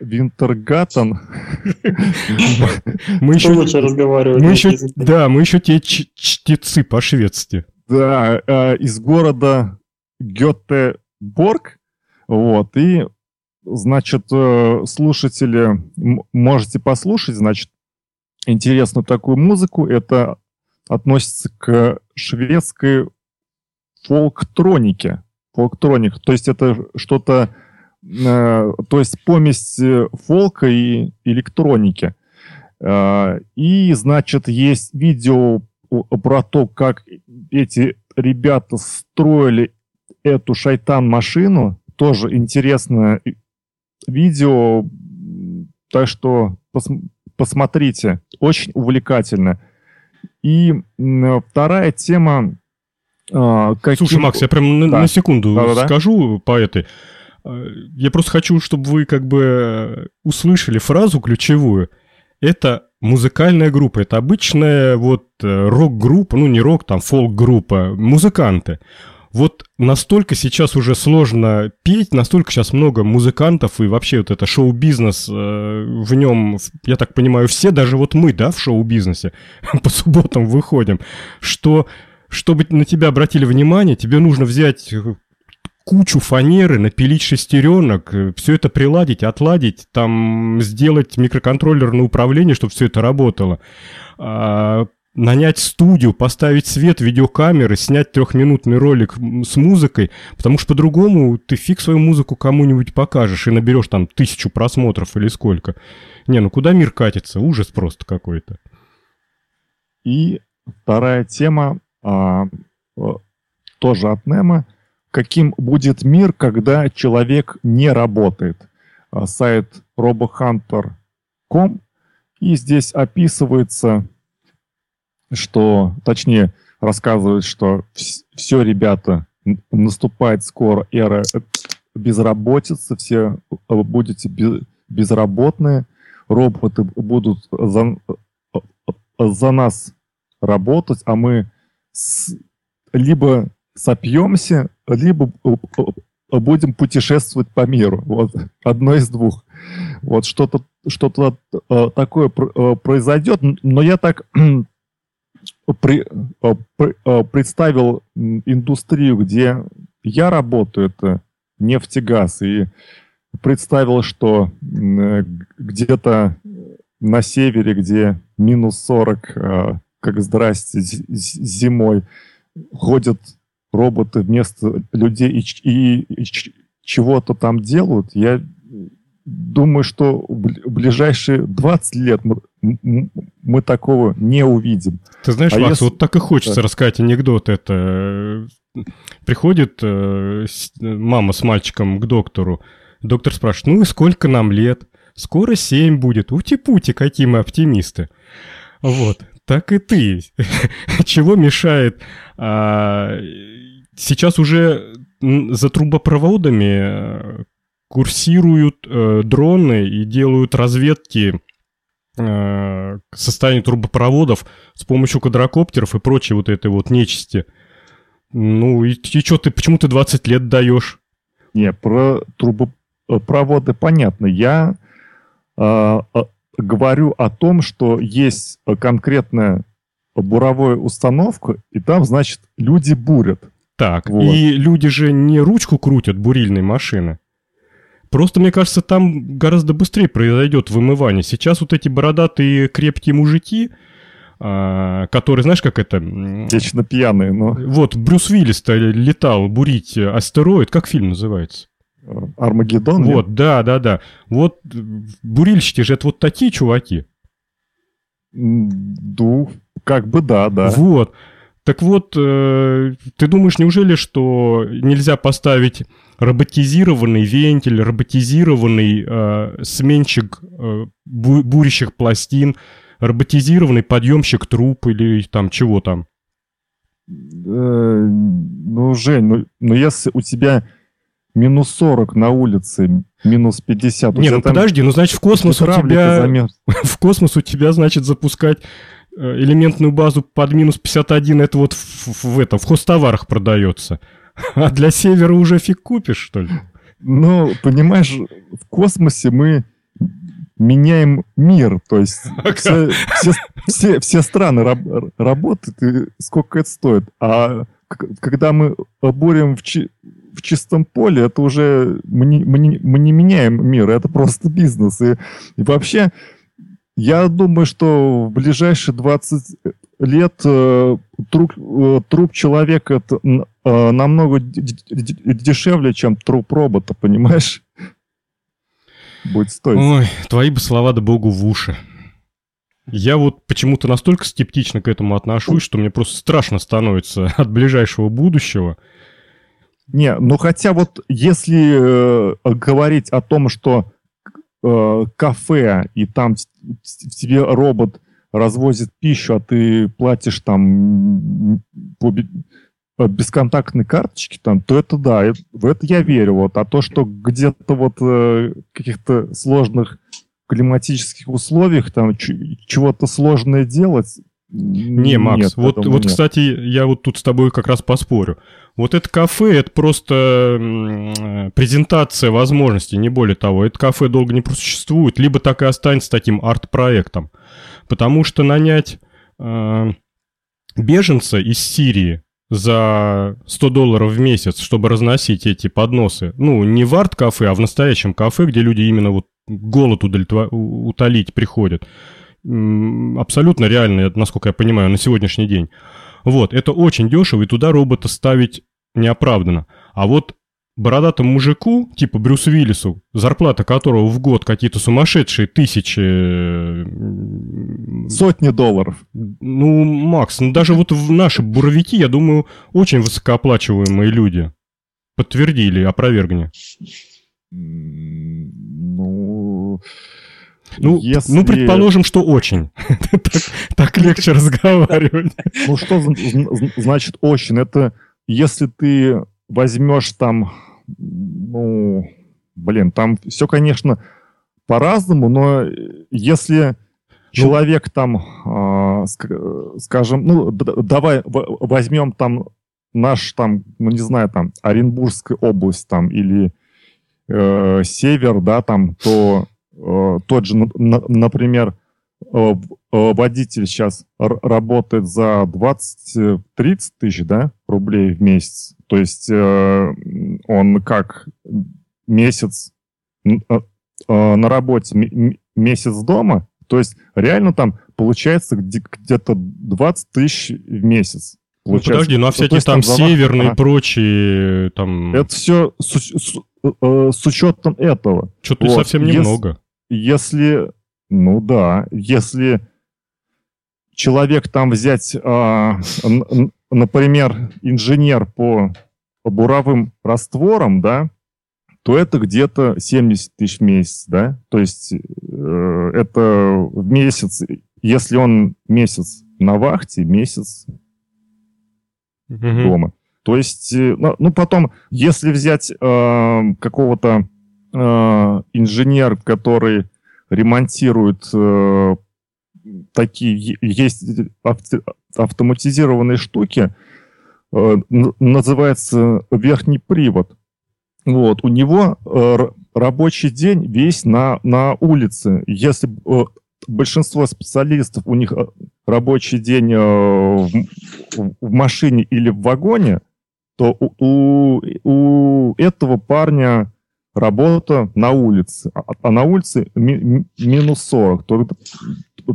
Винтергатан. Мы еще лучше разговариваем. Мы еще, да, мы еще те чтецы по-шведски. Да, э, из города Гёте Борг. Вот, и, значит, э, слушатели, можете послушать, значит, интересную такую музыку. Это относится к шведской фолктронике. Фолктроник, то есть это что-то, э, то есть помесь э, фолка и электроники. И, значит, есть видео про то, как эти ребята строили эту шайтан-машину. Тоже интересное видео. Так что пос посмотрите. Очень увлекательно. И вторая тема... А, каким... Слушай, Макс, я прям на, да. на секунду да -да -да. скажу по этой. А, я просто хочу, чтобы вы как бы услышали фразу ключевую. это музыкальная группа, это обычная вот э, рок-группа, ну не рок, там фолк-группа, музыканты. Вот настолько сейчас уже сложно петь, настолько сейчас много музыкантов и вообще вот это шоу-бизнес, э, в нем, я так понимаю, все, даже вот мы, да, в шоу-бизнесе по субботам выходим, что чтобы на тебя обратили внимание, тебе нужно взять кучу фанеры, напилить шестеренок, э, все это приладить, отладить, там сделать микроконтроллерное управление, чтобы все это работало. А, нанять студию, поставить свет, видеокамеры, снять трехминутный ролик с музыкой, потому что по-другому ты фиг свою музыку кому-нибудь покажешь и наберешь там тысячу просмотров или сколько. Не, ну куда мир катится? Ужас просто какой-то. И вторая тема а, тоже от Нема – каким будет мир, когда человек не работает. А, сайт robohunter.com, и здесь описывается, что, точнее, рассказывает, что все, ребята, наступает скоро эра безработицы, все будете безработные, роботы будут за, за нас работать, а мы с, либо сопьемся, либо э, э, будем путешествовать по миру. Вот одно из двух. Вот что-то что-то э, такое произойдет, но я так при, представил индустрию, где я работаю, это нефтегаз, и представил, что где-то на севере, где минус 40, как здрасте, зимой, ходят роботы вместо людей и, и, и чего-то там делают, я думаю, что в ближайшие 20 лет мы, мы такого не увидим. Ты знаешь, а Макс, если... вот так и хочется да. рассказать анекдот. Это приходит э, мама с мальчиком к доктору. Доктор спрашивает, ну и сколько нам лет? Скоро 7 будет. Ути-пути, какие мы оптимисты. Вот так и ты. Чего мешает? А, сейчас уже за трубопроводами э, курсируют э, дроны и делают разведки э, состояния трубопроводов с помощью квадрокоптеров и прочей вот этой вот нечисти. Ну и, и что ты, почему ты 20 лет даешь? Не, про трубопроводы понятно. Я э, говорю о том, что есть конкретная буровая установка, и там, значит, люди бурят. Так, вот. и люди же не ручку крутят бурильной машины. Просто, мне кажется, там гораздо быстрее произойдет вымывание. Сейчас вот эти бородатые крепкие мужики, а, которые, знаешь, как это... Вечно пьяные, но... Вот, Брюс Уиллис-то летал бурить астероид. Как фильм называется? Армагеддон? Вот, нет? да, да, да. Вот бурильщики же это вот такие чуваки. Ну, как бы да, да. Вот. Так вот, э, ты думаешь, неужели, что нельзя поставить роботизированный вентиль, роботизированный э, сменщик э, бу- бурящих пластин, роботизированный подъемщик труб или там чего там? Э, ну, Жень, ну, ну если у тебя минус 40 на улице, минус 50. Не, ну подожди, ну значит в космос у тебя... В космос у тебя, значит, запускать э, элементную базу под минус 51, это вот в, в, этом, в хостоварах продается. А для севера уже фиг купишь, что ли? Ну, понимаешь, в космосе мы меняем мир. То есть все, все, все, все страны раб, работают, и сколько это стоит. А когда мы борем в, в чистом поле, это уже мы не, мы, не, мы не меняем мир, это просто бизнес. И, и вообще, я думаю, что в ближайшие 20 лет э, труп, э, труп человека это, э, намного дешевле, чем труп робота, понимаешь? Будет стоить. Ой, твои бы слова да богу в уши. Я вот почему-то настолько скептично к этому отношусь, что мне просто страшно становится от ближайшего будущего. Не, ну хотя вот если э, говорить о том, что э, кафе, и там тебе робот развозит пищу, а ты платишь там по бесконтактной карточке, там, то это да, в это я верю. Вот. А то, что где-то вот э, каких-то сложных климатических условиях там чего-то сложное делать. Не, Макс, нет, вот, вот нет. кстати, я вот тут с тобой как раз поспорю. Вот это кафе, это просто презентация возможностей, не более того. Это кафе долго не просуществует, либо так и останется таким арт-проектом. Потому что нанять э, беженца из Сирии за 100 долларов в месяц, чтобы разносить эти подносы, ну, не в арт-кафе, а в настоящем кафе, где люди именно вот голод удовлетвор... утолить приходят. Абсолютно реально, насколько я понимаю, на сегодняшний день. Вот, это очень дешево, и туда робота ставить неоправданно. А вот бородатому мужику, типа Брюс Уиллису, зарплата которого в год какие-то сумасшедшие тысячи... Сотни долларов. Ну, Макс, ну даже вот в наши буровики, я думаю, очень высокооплачиваемые люди. Подтвердили, опровергни. Ну... Ну, если... ну, предположим, что очень. так, так легче разговаривать. Ну, что значит очень? Это если ты возьмешь там, ну, блин, там все, конечно, по-разному, но если человек там, э, скажем, ну, давай возьмем там наш там, ну, не знаю, там, Оренбургская область там или э, север, да, там, то э, тот же, например, э, водитель сейчас работает за 20-30 тысяч, да, рублей в месяц. То есть э, он как месяц э, э, на работе, месяц дома, то есть реально там получается где-то 20 тысяч в месяц. Ну подожди, ну а всякие там, там северные и прочие там... Это все с, с, э, с учетом этого. Что-то вот. совсем немного. Если, если, ну да, если человек там взять, а, например, инженер по, по буровым растворам, да, то это где-то 70 тысяч в месяц, да, то есть э, это в месяц, если он месяц на вахте, месяц mm дома. То есть, э, ну, ну потом, если взять э, какого-то э, инженер, который ремонтирует э, такие есть автоматизированные штуки, э, называется верхний привод. Вот, у него э, рабочий день весь на, на улице. Если э, большинство специалистов, у них рабочий день в, в машине или в вагоне, то у, у этого парня работа на улице, а, а на улице ми, минус 40, то,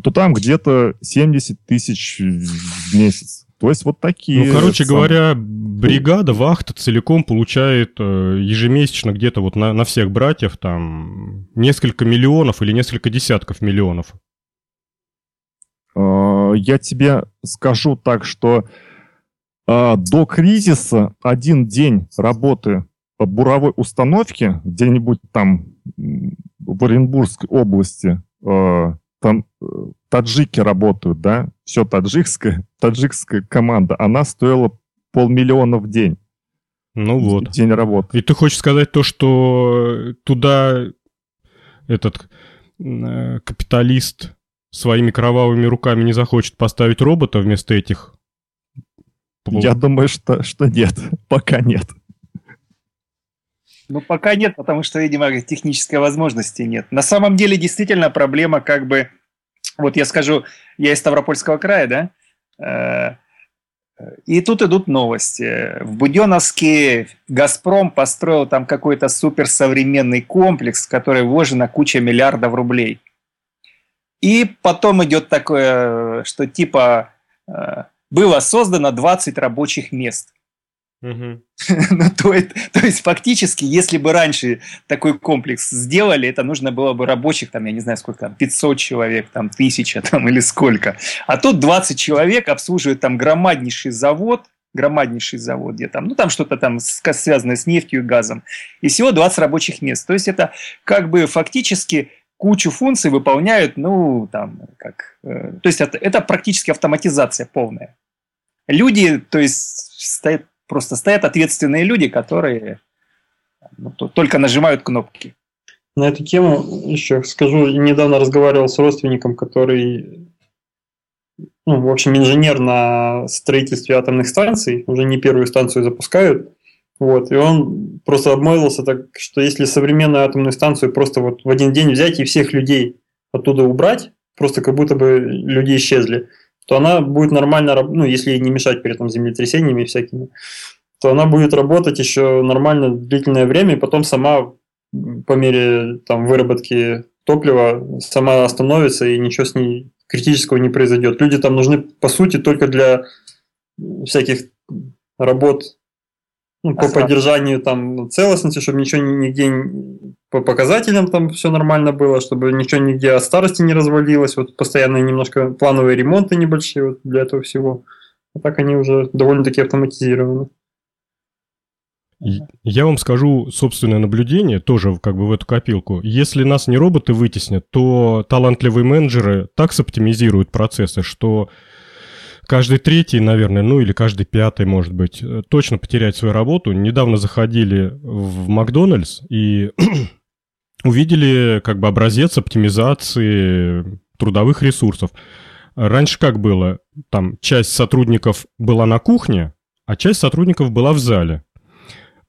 то там где-то 70 тысяч в месяц. То есть вот такие... Ну, короче сам... говоря, бригада, вахта целиком получает э, ежемесячно где-то вот на, на всех братьев там несколько миллионов или несколько десятков миллионов. А, я тебе скажу так, что а, до кризиса один день работы буровой установки где-нибудь там в Оренбургской области, э, там э, таджики работают, да, все таджикская, таджикская команда, она стоила полмиллиона в день. Ну вот. День работы. И ты хочешь сказать то, что туда этот э, капиталист своими кровавыми руками не захочет поставить робота вместо этих? Я думаю, что, что нет, пока нет. Ну, пока нет, потому что, видимо, технической возможности нет. На самом деле, действительно, проблема как бы... Вот я скажу, я из Ставропольского края, да? Э, и тут идут новости. В Буденновске «Газпром» построил там какой-то суперсовременный комплекс, в который вложена куча миллиардов рублей. И потом идет такое, что типа э, было создано 20 рабочих мест. Ну, то, то есть фактически, если бы раньше такой комплекс сделали, это нужно было бы рабочих, там, я не знаю, сколько там, 500 человек, там, 1000 там, или сколько. А тут 20 человек обслуживают там громаднейший завод, громаднейший завод, где там, ну, там что-то там связанное с нефтью и газом. И всего 20 рабочих мест. То есть это как бы фактически кучу функций выполняют, ну, там, как... Э, то есть это, это практически автоматизация полная. Люди, то есть, стоят Просто стоят ответственные люди, которые ну, только нажимают кнопки. на эту тему еще скажу, недавно разговаривал с родственником, который, ну, в общем, инженер на строительстве атомных станций, уже не первую станцию запускают, вот, и он просто обмолвился так, что если современную атомную станцию просто вот в один день взять и всех людей оттуда убрать, просто как будто бы люди исчезли, то она будет нормально, ну, если ей не мешать при этом землетрясениями всякими, то она будет работать еще нормально длительное время, и потом сама по мере там, выработки топлива сама остановится, и ничего с ней критического не произойдет. Люди там нужны, по сути, только для всяких работ ну, по поддержанию там целостности, чтобы ничего нигде по показателям там все нормально было, чтобы ничего нигде от старости не развалилось, вот постоянные немножко плановые ремонты небольшие вот для этого всего. А так они уже довольно-таки автоматизированы. Я вам скажу собственное наблюдение, тоже как бы в эту копилку. Если нас не роботы вытеснят, то талантливые менеджеры так соптимизируют процессы, что каждый третий, наверное, ну или каждый пятый, может быть, точно потерять свою работу. Недавно заходили в Макдональдс и увидели как бы образец оптимизации трудовых ресурсов. Раньше как было? Там часть сотрудников была на кухне, а часть сотрудников была в зале.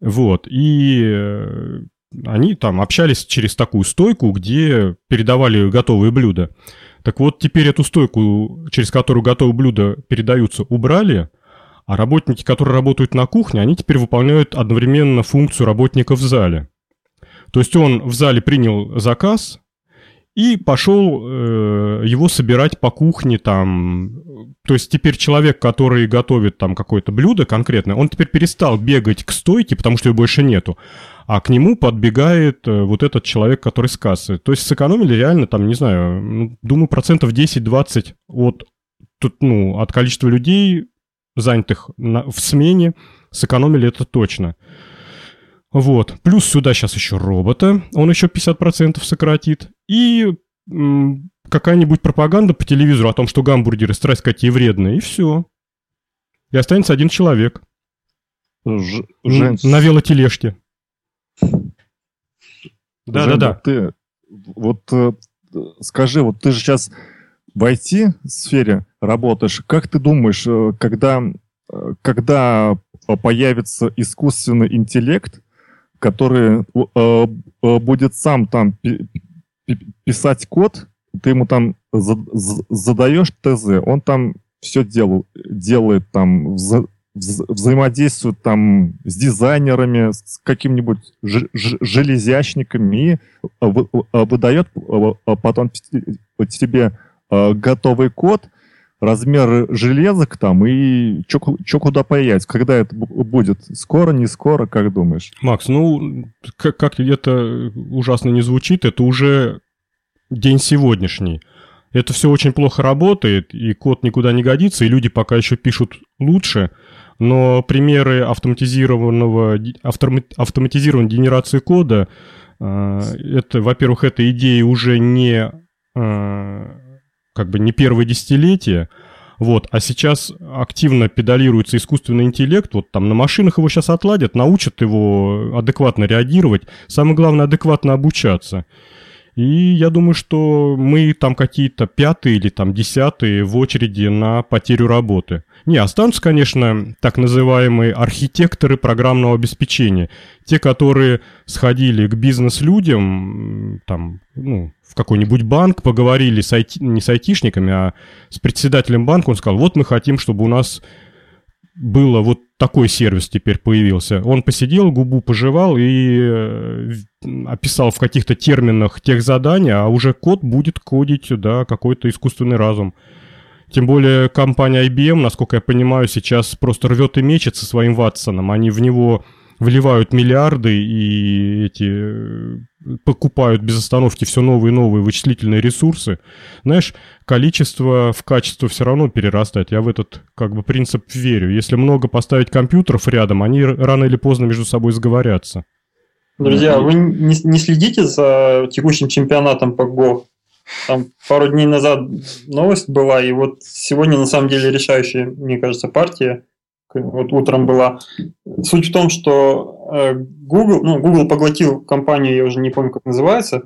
Вот, и э, они там общались через такую стойку, где передавали готовые блюда. Так вот, теперь эту стойку, через которую готовые блюда передаются, убрали, а работники, которые работают на кухне, они теперь выполняют одновременно функцию работника в зале. То есть он в зале принял заказ и пошел э, его собирать по кухне там. То есть теперь человек, который готовит там какое-то блюдо конкретное, он теперь перестал бегать к стойке, потому что его больше нету а к нему подбегает э, вот этот человек, который с кассы. То есть сэкономили реально там, не знаю, ну, думаю, процентов 10-20 от, тут, ну, от количества людей, занятых на, в смене, сэкономили это точно. Вот. Плюс сюда сейчас еще робота, он еще 50% сократит. И м, какая-нибудь пропаганда по телевизору о том, что гамбургеры страсть какие вредные, и все. И останется один человек. Ж, Жень... На велотележке. Да, Жень, да, да. Ты вот э, скажи, вот ты же сейчас в IT-сфере работаешь. Как ты думаешь, э, когда, э, когда появится искусственный интеллект, который будет сам там писать код, ты ему там задаешь ТЗ, он там все делал, делает там вза взаимодействует там с дизайнерами, с какими-нибудь железячниками и а, а, выдает потом тебе готовый код, размер железок там и что куда появится. Когда это будет? Скоро, не скоро, как думаешь? Макс, ну, как, как это ужасно не звучит, это уже день сегодняшний. Это все очень плохо работает, и код никуда не годится, и люди пока еще пишут лучше – но примеры автоматизированного, автоматизированной генерации кода, э, это, во-первых, эта идея уже не э, как бы не первое десятилетие, вот, а сейчас активно педалируется искусственный интеллект, вот там на машинах его сейчас отладят, научат его адекватно реагировать, самое главное адекватно обучаться. И я думаю, что мы там какие-то пятые или там десятые в очереди на потерю работы. Не, останутся, конечно, так называемые архитекторы программного обеспечения. Те, которые сходили к бизнес-людям, там, ну, в какой-нибудь банк, поговорили с IT, не с айтишниками, а с председателем банка, он сказал, вот мы хотим, чтобы у нас было вот такой сервис теперь появился. Он посидел, губу пожевал и э, описал в каких-то терминах тех задания, а уже код будет кодить, да, какой-то искусственный разум. Тем более компания IBM, насколько я понимаю, сейчас просто рвет и мечет со своим Ватсоном. Они в него вливают миллиарды и эти э, покупают без остановки все новые и новые вычислительные ресурсы. Знаешь, количество в качество все равно перерастает. Я в этот как бы принцип верю. Если много поставить компьютеров рядом, они рано или поздно между собой сговорятся. Друзья, вы не, не следите за текущим чемпионатом по ГО? Там пару дней назад новость была, и вот сегодня на самом деле решающая, мне кажется, партия, вот утром была. Суть в том, что э, Google, ну, Google поглотил компанию, я уже не помню, как называется,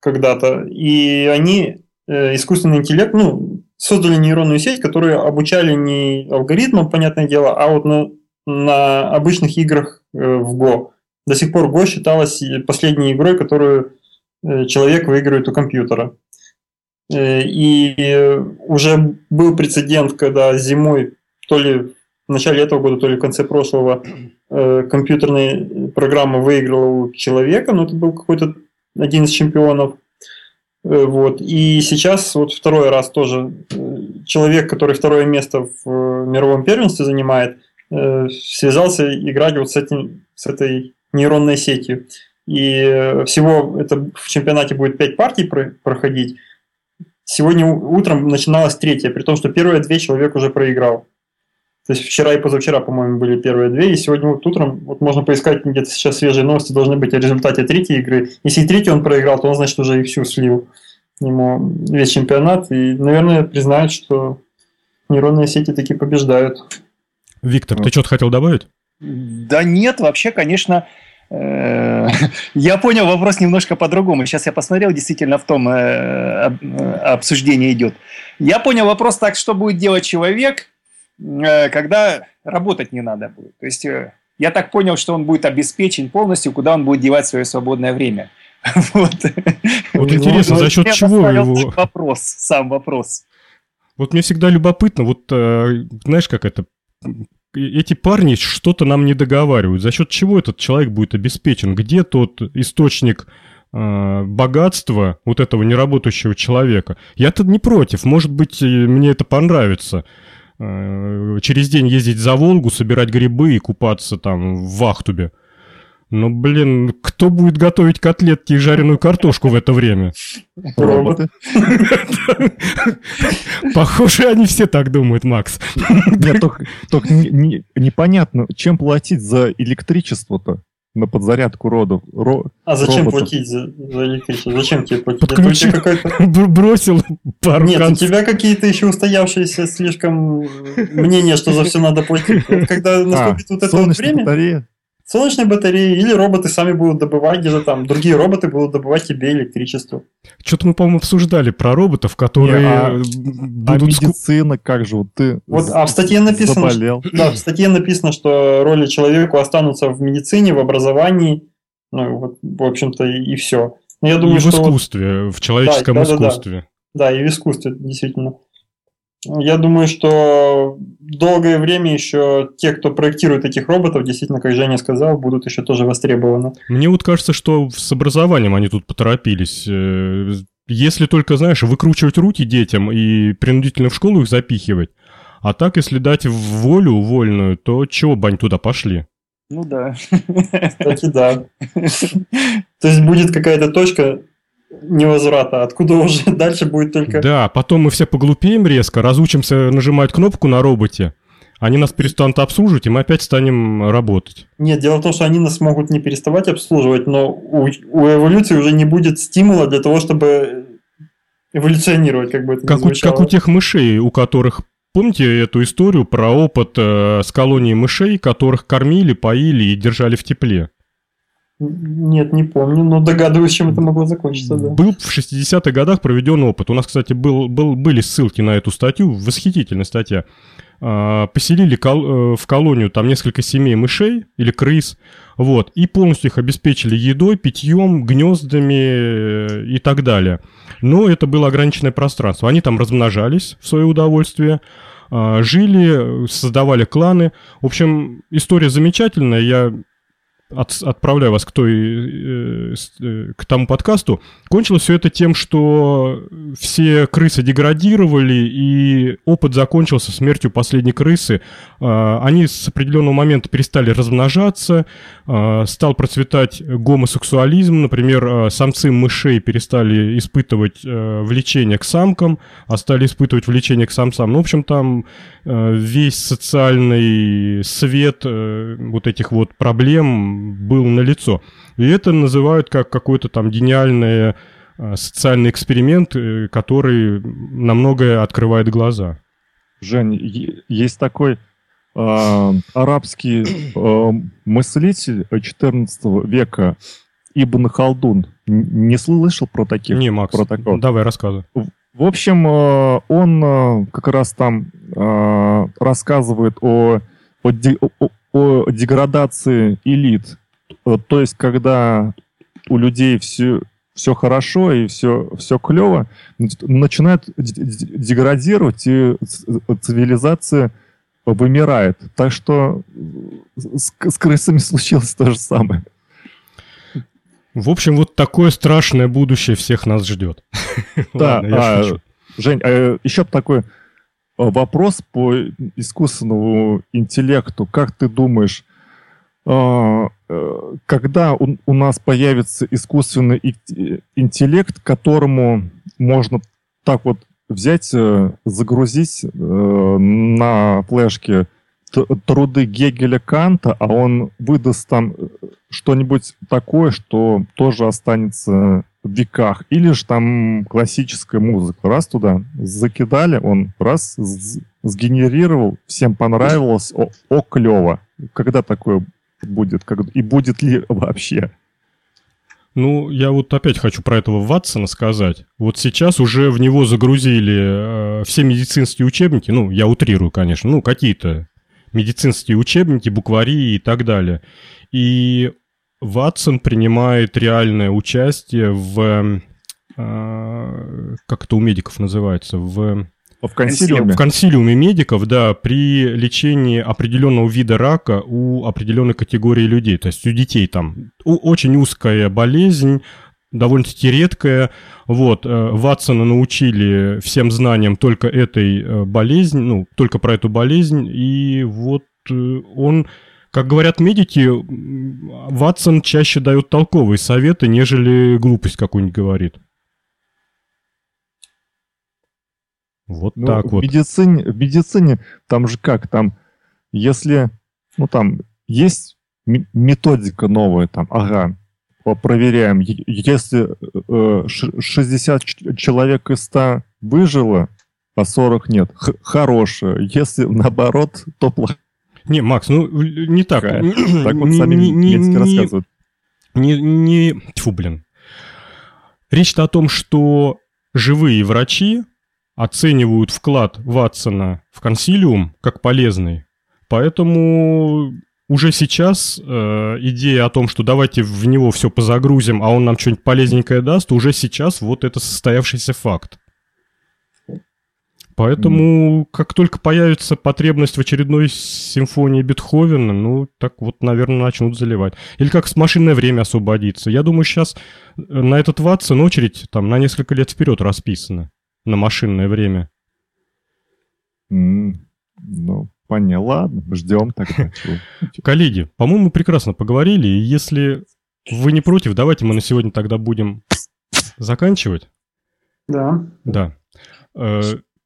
когда-то, и они э, искусственный интеллект, ну, создали нейронную сеть, которую обучали не алгоритмам, понятное дело, а вот на, на обычных играх э, в Go. До сих пор Go считалась последней игрой, которую человек выигрывает у компьютера. Э, и уже был прецедент, когда зимой, то ли в начале этого года, то ли в конце прошлого, компьютерная программа выиграла у человека, но это был какой-то один из чемпионов. Э, вот. И сейчас вот второй раз тоже э, человек, который второе место в э, мировом первенстве занимает, связался играть вот с, этим, с этой нейронной сетью. И всего это в чемпионате будет 5 партий проходить. Сегодня утром начиналась третья, при том, что первые две человек уже проиграл. То есть вчера и позавчера, по-моему, были первые две, и сегодня вот утром вот можно поискать где-то сейчас свежие новости должны быть о результате третьей игры. Если и третий он проиграл, то он, значит, уже и всю слил ему весь чемпионат, и, наверное, признают, что нейронные сети таки побеждают. Виктор, ты что-то хотел добавить? Да нет, вообще, конечно, я понял вопрос немножко по-другому. Сейчас я посмотрел, действительно в том э, обсуждение идет. Я понял вопрос так, что будет делать человек, Э, когда работать не надо будет. То есть э, я так понял, что он будет обеспечен полностью, куда он будет девать свое свободное время. Вот, вот интересно, за счет чего его... Вопрос, сам вопрос. Вот мне всегда любопытно, вот э, знаешь, как это... Эти парни что-то нам не договаривают. За счет чего этот человек будет обеспечен? Где тот источник богатства вот этого неработающего человека? Я-то не против. Может быть, мне это понравится. Э, через день ездить за Волгу, собирать грибы и купаться там в Вахтубе. Но, блин, кто будет готовить котлетки и жареную картошку в это время? Роботы. Похоже, они все так думают, Макс. Нет, только, только не, непонятно, чем платить за электричество-то? на подзарядку родов. Ро, а зачем роботов. платить за, за электричество? Зачем тебе платить? Подключи, бросил пару Нет, у тебя какие-то еще устоявшиеся слишком мнения, что за все надо платить. Когда а, наступит вот это вот время... Батарея солнечные батареи или роботы сами будут добывать где-то там, другие роботы будут добывать тебе электричество. Что-то мы, по-моему, обсуждали про роботов, которые Не, а, будут... А медицина, как же, вот ты вот, А в статье написано, заболел. Что, да, в статье написано, что роли человека останутся в медицине, в образовании, ну, вот, в общем-то, и, и все. Но я думаю, и в искусстве, вот... в человеческом да, да, искусстве. Да, да, и в искусстве, действительно. Я думаю, что долгое время еще те, кто проектирует этих роботов, действительно, как Женя сказал, будут еще тоже востребованы. Мне вот кажется, что с образованием они тут поторопились. Э, если только, знаешь, выкручивать руки детям и принудительно в школу их запихивать, а так, если дать волю вольную, то чего бы они туда пошли? Ну да. Кстати, да. То есть будет какая-то точка, невозврата, откуда уже дальше будет только... Да, потом мы все поглупеем резко, разучимся нажимать кнопку на роботе, они нас перестанут обслуживать, и мы опять станем работать. Нет, дело в том, что они нас могут не переставать обслуживать, но у, у эволюции уже не будет стимула для того, чтобы эволюционировать, как бы это как, у, как у тех мышей, у которых Помните эту историю про опыт э, с колонией мышей, которых кормили, поили и держали в тепле? Нет, не помню, но догадываюсь, чем это могло закончиться. Да. Был в 60-х годах проведен опыт. У нас, кстати, был, был, были ссылки на эту статью, восхитительная статья. А, поселили кол- э, в колонию там несколько семей мышей или крыс, вот, и полностью их обеспечили едой, питьем, гнездами э, и так далее. Но это было ограниченное пространство. Они там размножались в свое удовольствие, а, жили, создавали кланы. В общем, история замечательная. Я от, отправляю вас к, той, э, э, к тому подкасту, кончилось все это тем, что все крысы деградировали, и опыт закончился смертью последней крысы. Э, они с определенного момента перестали размножаться, э, стал процветать гомосексуализм, например, э, самцы мышей перестали испытывать э, влечение к самкам, а стали испытывать влечение к самцам. Ну, в общем, там весь социальный свет вот этих вот проблем был налицо. И это называют как какой-то там гениальный э, социальный эксперимент, э, который на многое открывает глаза. Жень, есть такой э, арабский э, мыслитель 14 века Ибн Халдун. Не слышал про таких? Не, Макс, про такого? давай рассказывай. В общем, э, он как раз там рассказывает о, о, о, деградации элит. То есть, когда у людей все, все хорошо и все, все клево, начинает деградировать, и цивилизация вымирает. Так что с, с крысами случилось то же самое. В общем, вот такое страшное будущее всех нас ждет. Да, а, Жень, а еще такой вопрос по искусственному интеллекту. Как ты думаешь, а, э, когда у, нас появится искусственный интеллект, которому можно так вот взять, э, загрузить э, на флешке труды Гегеля Канта, а он выдаст там что-нибудь такое, что тоже останется веках. Или же там классическая музыка. Раз туда закидали, он раз сгенерировал, всем понравилось, о, о клево. Когда такое будет? Как, и будет ли вообще? Ну, я вот опять хочу про этого Ватсона сказать. Вот сейчас уже в него загрузили э, все медицинские учебники, ну, я утрирую, конечно, ну, какие-то медицинские учебники, буквари и так далее. И Ватсон принимает реальное участие в... Э, как это у медиков называется? В в консилиуме. В консилиуме медиков, да, при лечении определенного вида рака у определенной категории людей. То есть у детей там очень узкая болезнь, довольно-таки редкая. Вот, э, Ватсона научили всем знаниям только этой э, болезни, ну, только про эту болезнь, и вот э, он, как говорят медики, Ватсон чаще дает толковые советы, нежели глупость какую-нибудь говорит. Вот ну, так в вот. Медицине, в медицине там же как, там, если, ну там, есть методика новая, там, ага, проверяем, если э, 60 человек из 100 выжило, а 40 нет, хорошее, если наоборот, то плохо. Не, Макс, ну не так. Так вот сами не, не, не, рассказывают. Не, не, тьфу, блин. Речь-то о том, что живые врачи оценивают вклад Ватсона в консилиум как полезный. Поэтому уже сейчас э, идея о том, что давайте в него все позагрузим, а он нам что-нибудь полезненькое даст, уже сейчас вот это состоявшийся факт. Поэтому, mm. как только появится потребность в очередной симфонии Бетховена, ну, так вот, наверное, начнут заливать. Или как с машинное время освободиться. Я думаю, сейчас э, на этот Ватсон очередь там на несколько лет вперед расписана на машинное время. Mm, ну, понятно. Ладно, ждем тогда. Коллеги, по-моему, прекрасно поговорили. И если вы не против, давайте мы на сегодня тогда будем заканчивать. Да. Да.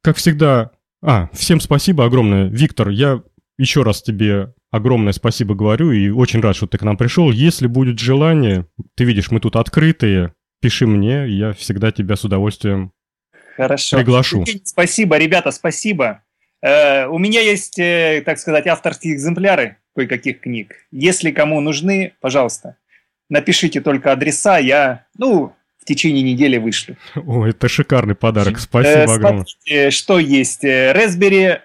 Как всегда... А, всем спасибо огромное. Виктор, я еще раз тебе огромное спасибо говорю и очень рад, что ты к нам пришел. Если будет желание, ты видишь, мы тут открытые, пиши мне, я всегда тебя с удовольствием Хорошо. Приглашу. Спасибо, ребята, спасибо. Э, у меня есть, э, так сказать, авторские экземпляры кое-каких книг. Если кому нужны, пожалуйста, напишите только адреса, я, ну, течение недели вышлю. О, это шикарный подарок, спасибо э, огромное. Смотрите, что есть? Э, Raspberry,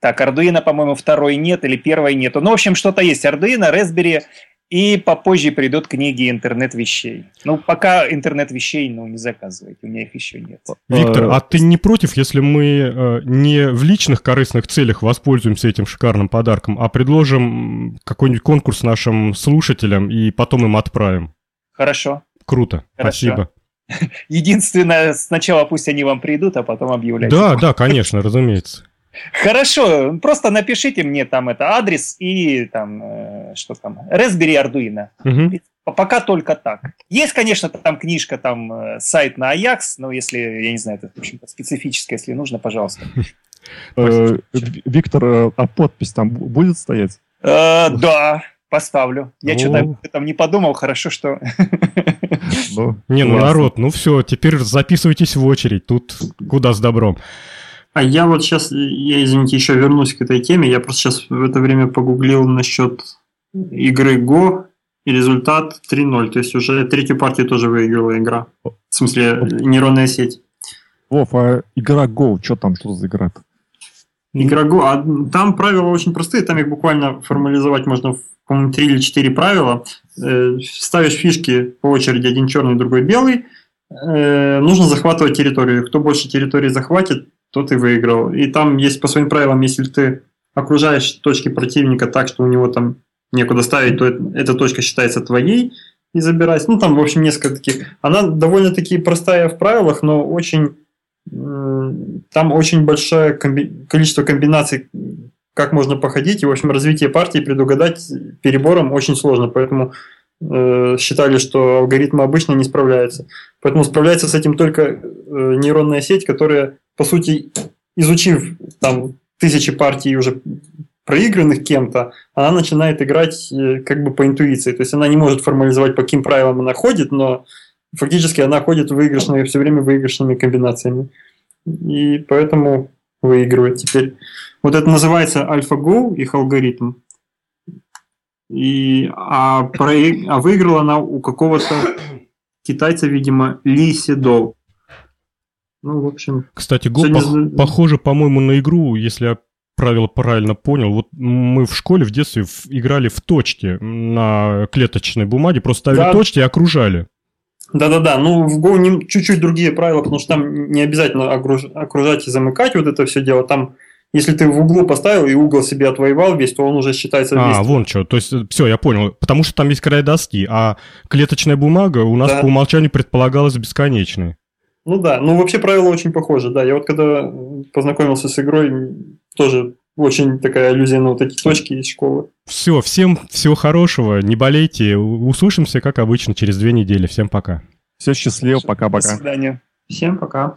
так, Arduino, по-моему, второй нет или первой нету. Ну, в общем, что-то есть. Arduino, Raspberry и попозже придут книги интернет-вещей. Ну, пока интернет-вещей, ну, не заказывайте, у меня их еще нет. Виктор, а ты не против, если мы э, не в личных корыстных целях воспользуемся этим шикарным подарком, а предложим какой-нибудь конкурс нашим слушателям и потом им отправим? Хорошо. Круто, Хорошо. спасибо. Единственное, сначала пусть они вам придут, а потом объявляйте. Да, да, конечно, разумеется. Хорошо, просто напишите мне там это адрес и там, э, что там, Raspberry Arduino. Угу. Пока только так. Есть, конечно, там книжка, там э, сайт на Ajax, но если, я не знаю, это, в общем-то, специфическое, если нужно, пожалуйста. Э, Виктор, а подпись там будет стоять? Да, поставлю. Я что-то об этом не подумал, хорошо, что... Ну, не, ну народ, ну все, теперь записывайтесь в очередь, тут куда с добром. А я вот сейчас, я, извините, еще вернусь к этой теме. Я просто сейчас в это время погуглил насчет игры Go, и результат 3-0. То есть уже третью партию тоже выиграла игра. В смысле, нейронная сеть. Вов, а игра Go, что там, что за игра-то? Игра Go, а там правила очень простые, там их буквально формализовать можно, по-моему, 3 или 4 правила. Э, ставишь фишки по очереди, один черный, другой белый. Э, нужно захватывать территорию. Кто больше территории захватит, тот и выиграл. И там есть по своим правилам, если ты окружаешь точки противника так, что у него там некуда ставить, то эта точка считается твоей и забирать. Ну, там, в общем, несколько таких. Она довольно-таки простая в правилах, но очень там очень большое комби... количество комбинаций, как можно походить, и, в общем, развитие партии предугадать перебором очень сложно, поэтому э, считали, что алгоритмы обычно не справляются. Поэтому справляется с этим только э, нейронная сеть, которая, по сути, изучив там тысячи партий уже проигранных кем-то, она начинает играть э, как бы по интуиции. То есть она не может формализовать, по каким правилам она ходит, но фактически она ходит выигрышными, все время выигрышными комбинациями. И поэтому выигрывает теперь. Вот это называется AlphaGo, их алгоритм. И, а, про, а выиграла она у какого-то китайца, видимо, Ли Седол. Ну, в общем... Кстати, Go пох- похоже, по-моему, на игру, если я правило правильно понял. Вот мы в школе в детстве играли в точки на клеточной бумаге, просто ставили да. точки и окружали. Да-да-да, ну в Go не, чуть-чуть другие правила, потому что там не обязательно окруж, окружать и замыкать вот это все дело. Там, если ты в углу поставил и угол себе отвоевал весь, то он уже считается А, вон что, то есть все, я понял. Потому что там есть край доски, а клеточная бумага у нас да. по умолчанию предполагалась бесконечной. Ну да, ну вообще правила очень похожи, да. Я вот когда познакомился с игрой, тоже очень такая аллюзия на вот эти точки из школы. Все, всем всего хорошего, не болейте, услышимся, как обычно, через две недели. Всем пока. Все счастливо, пока-пока. До свидания. Всем пока.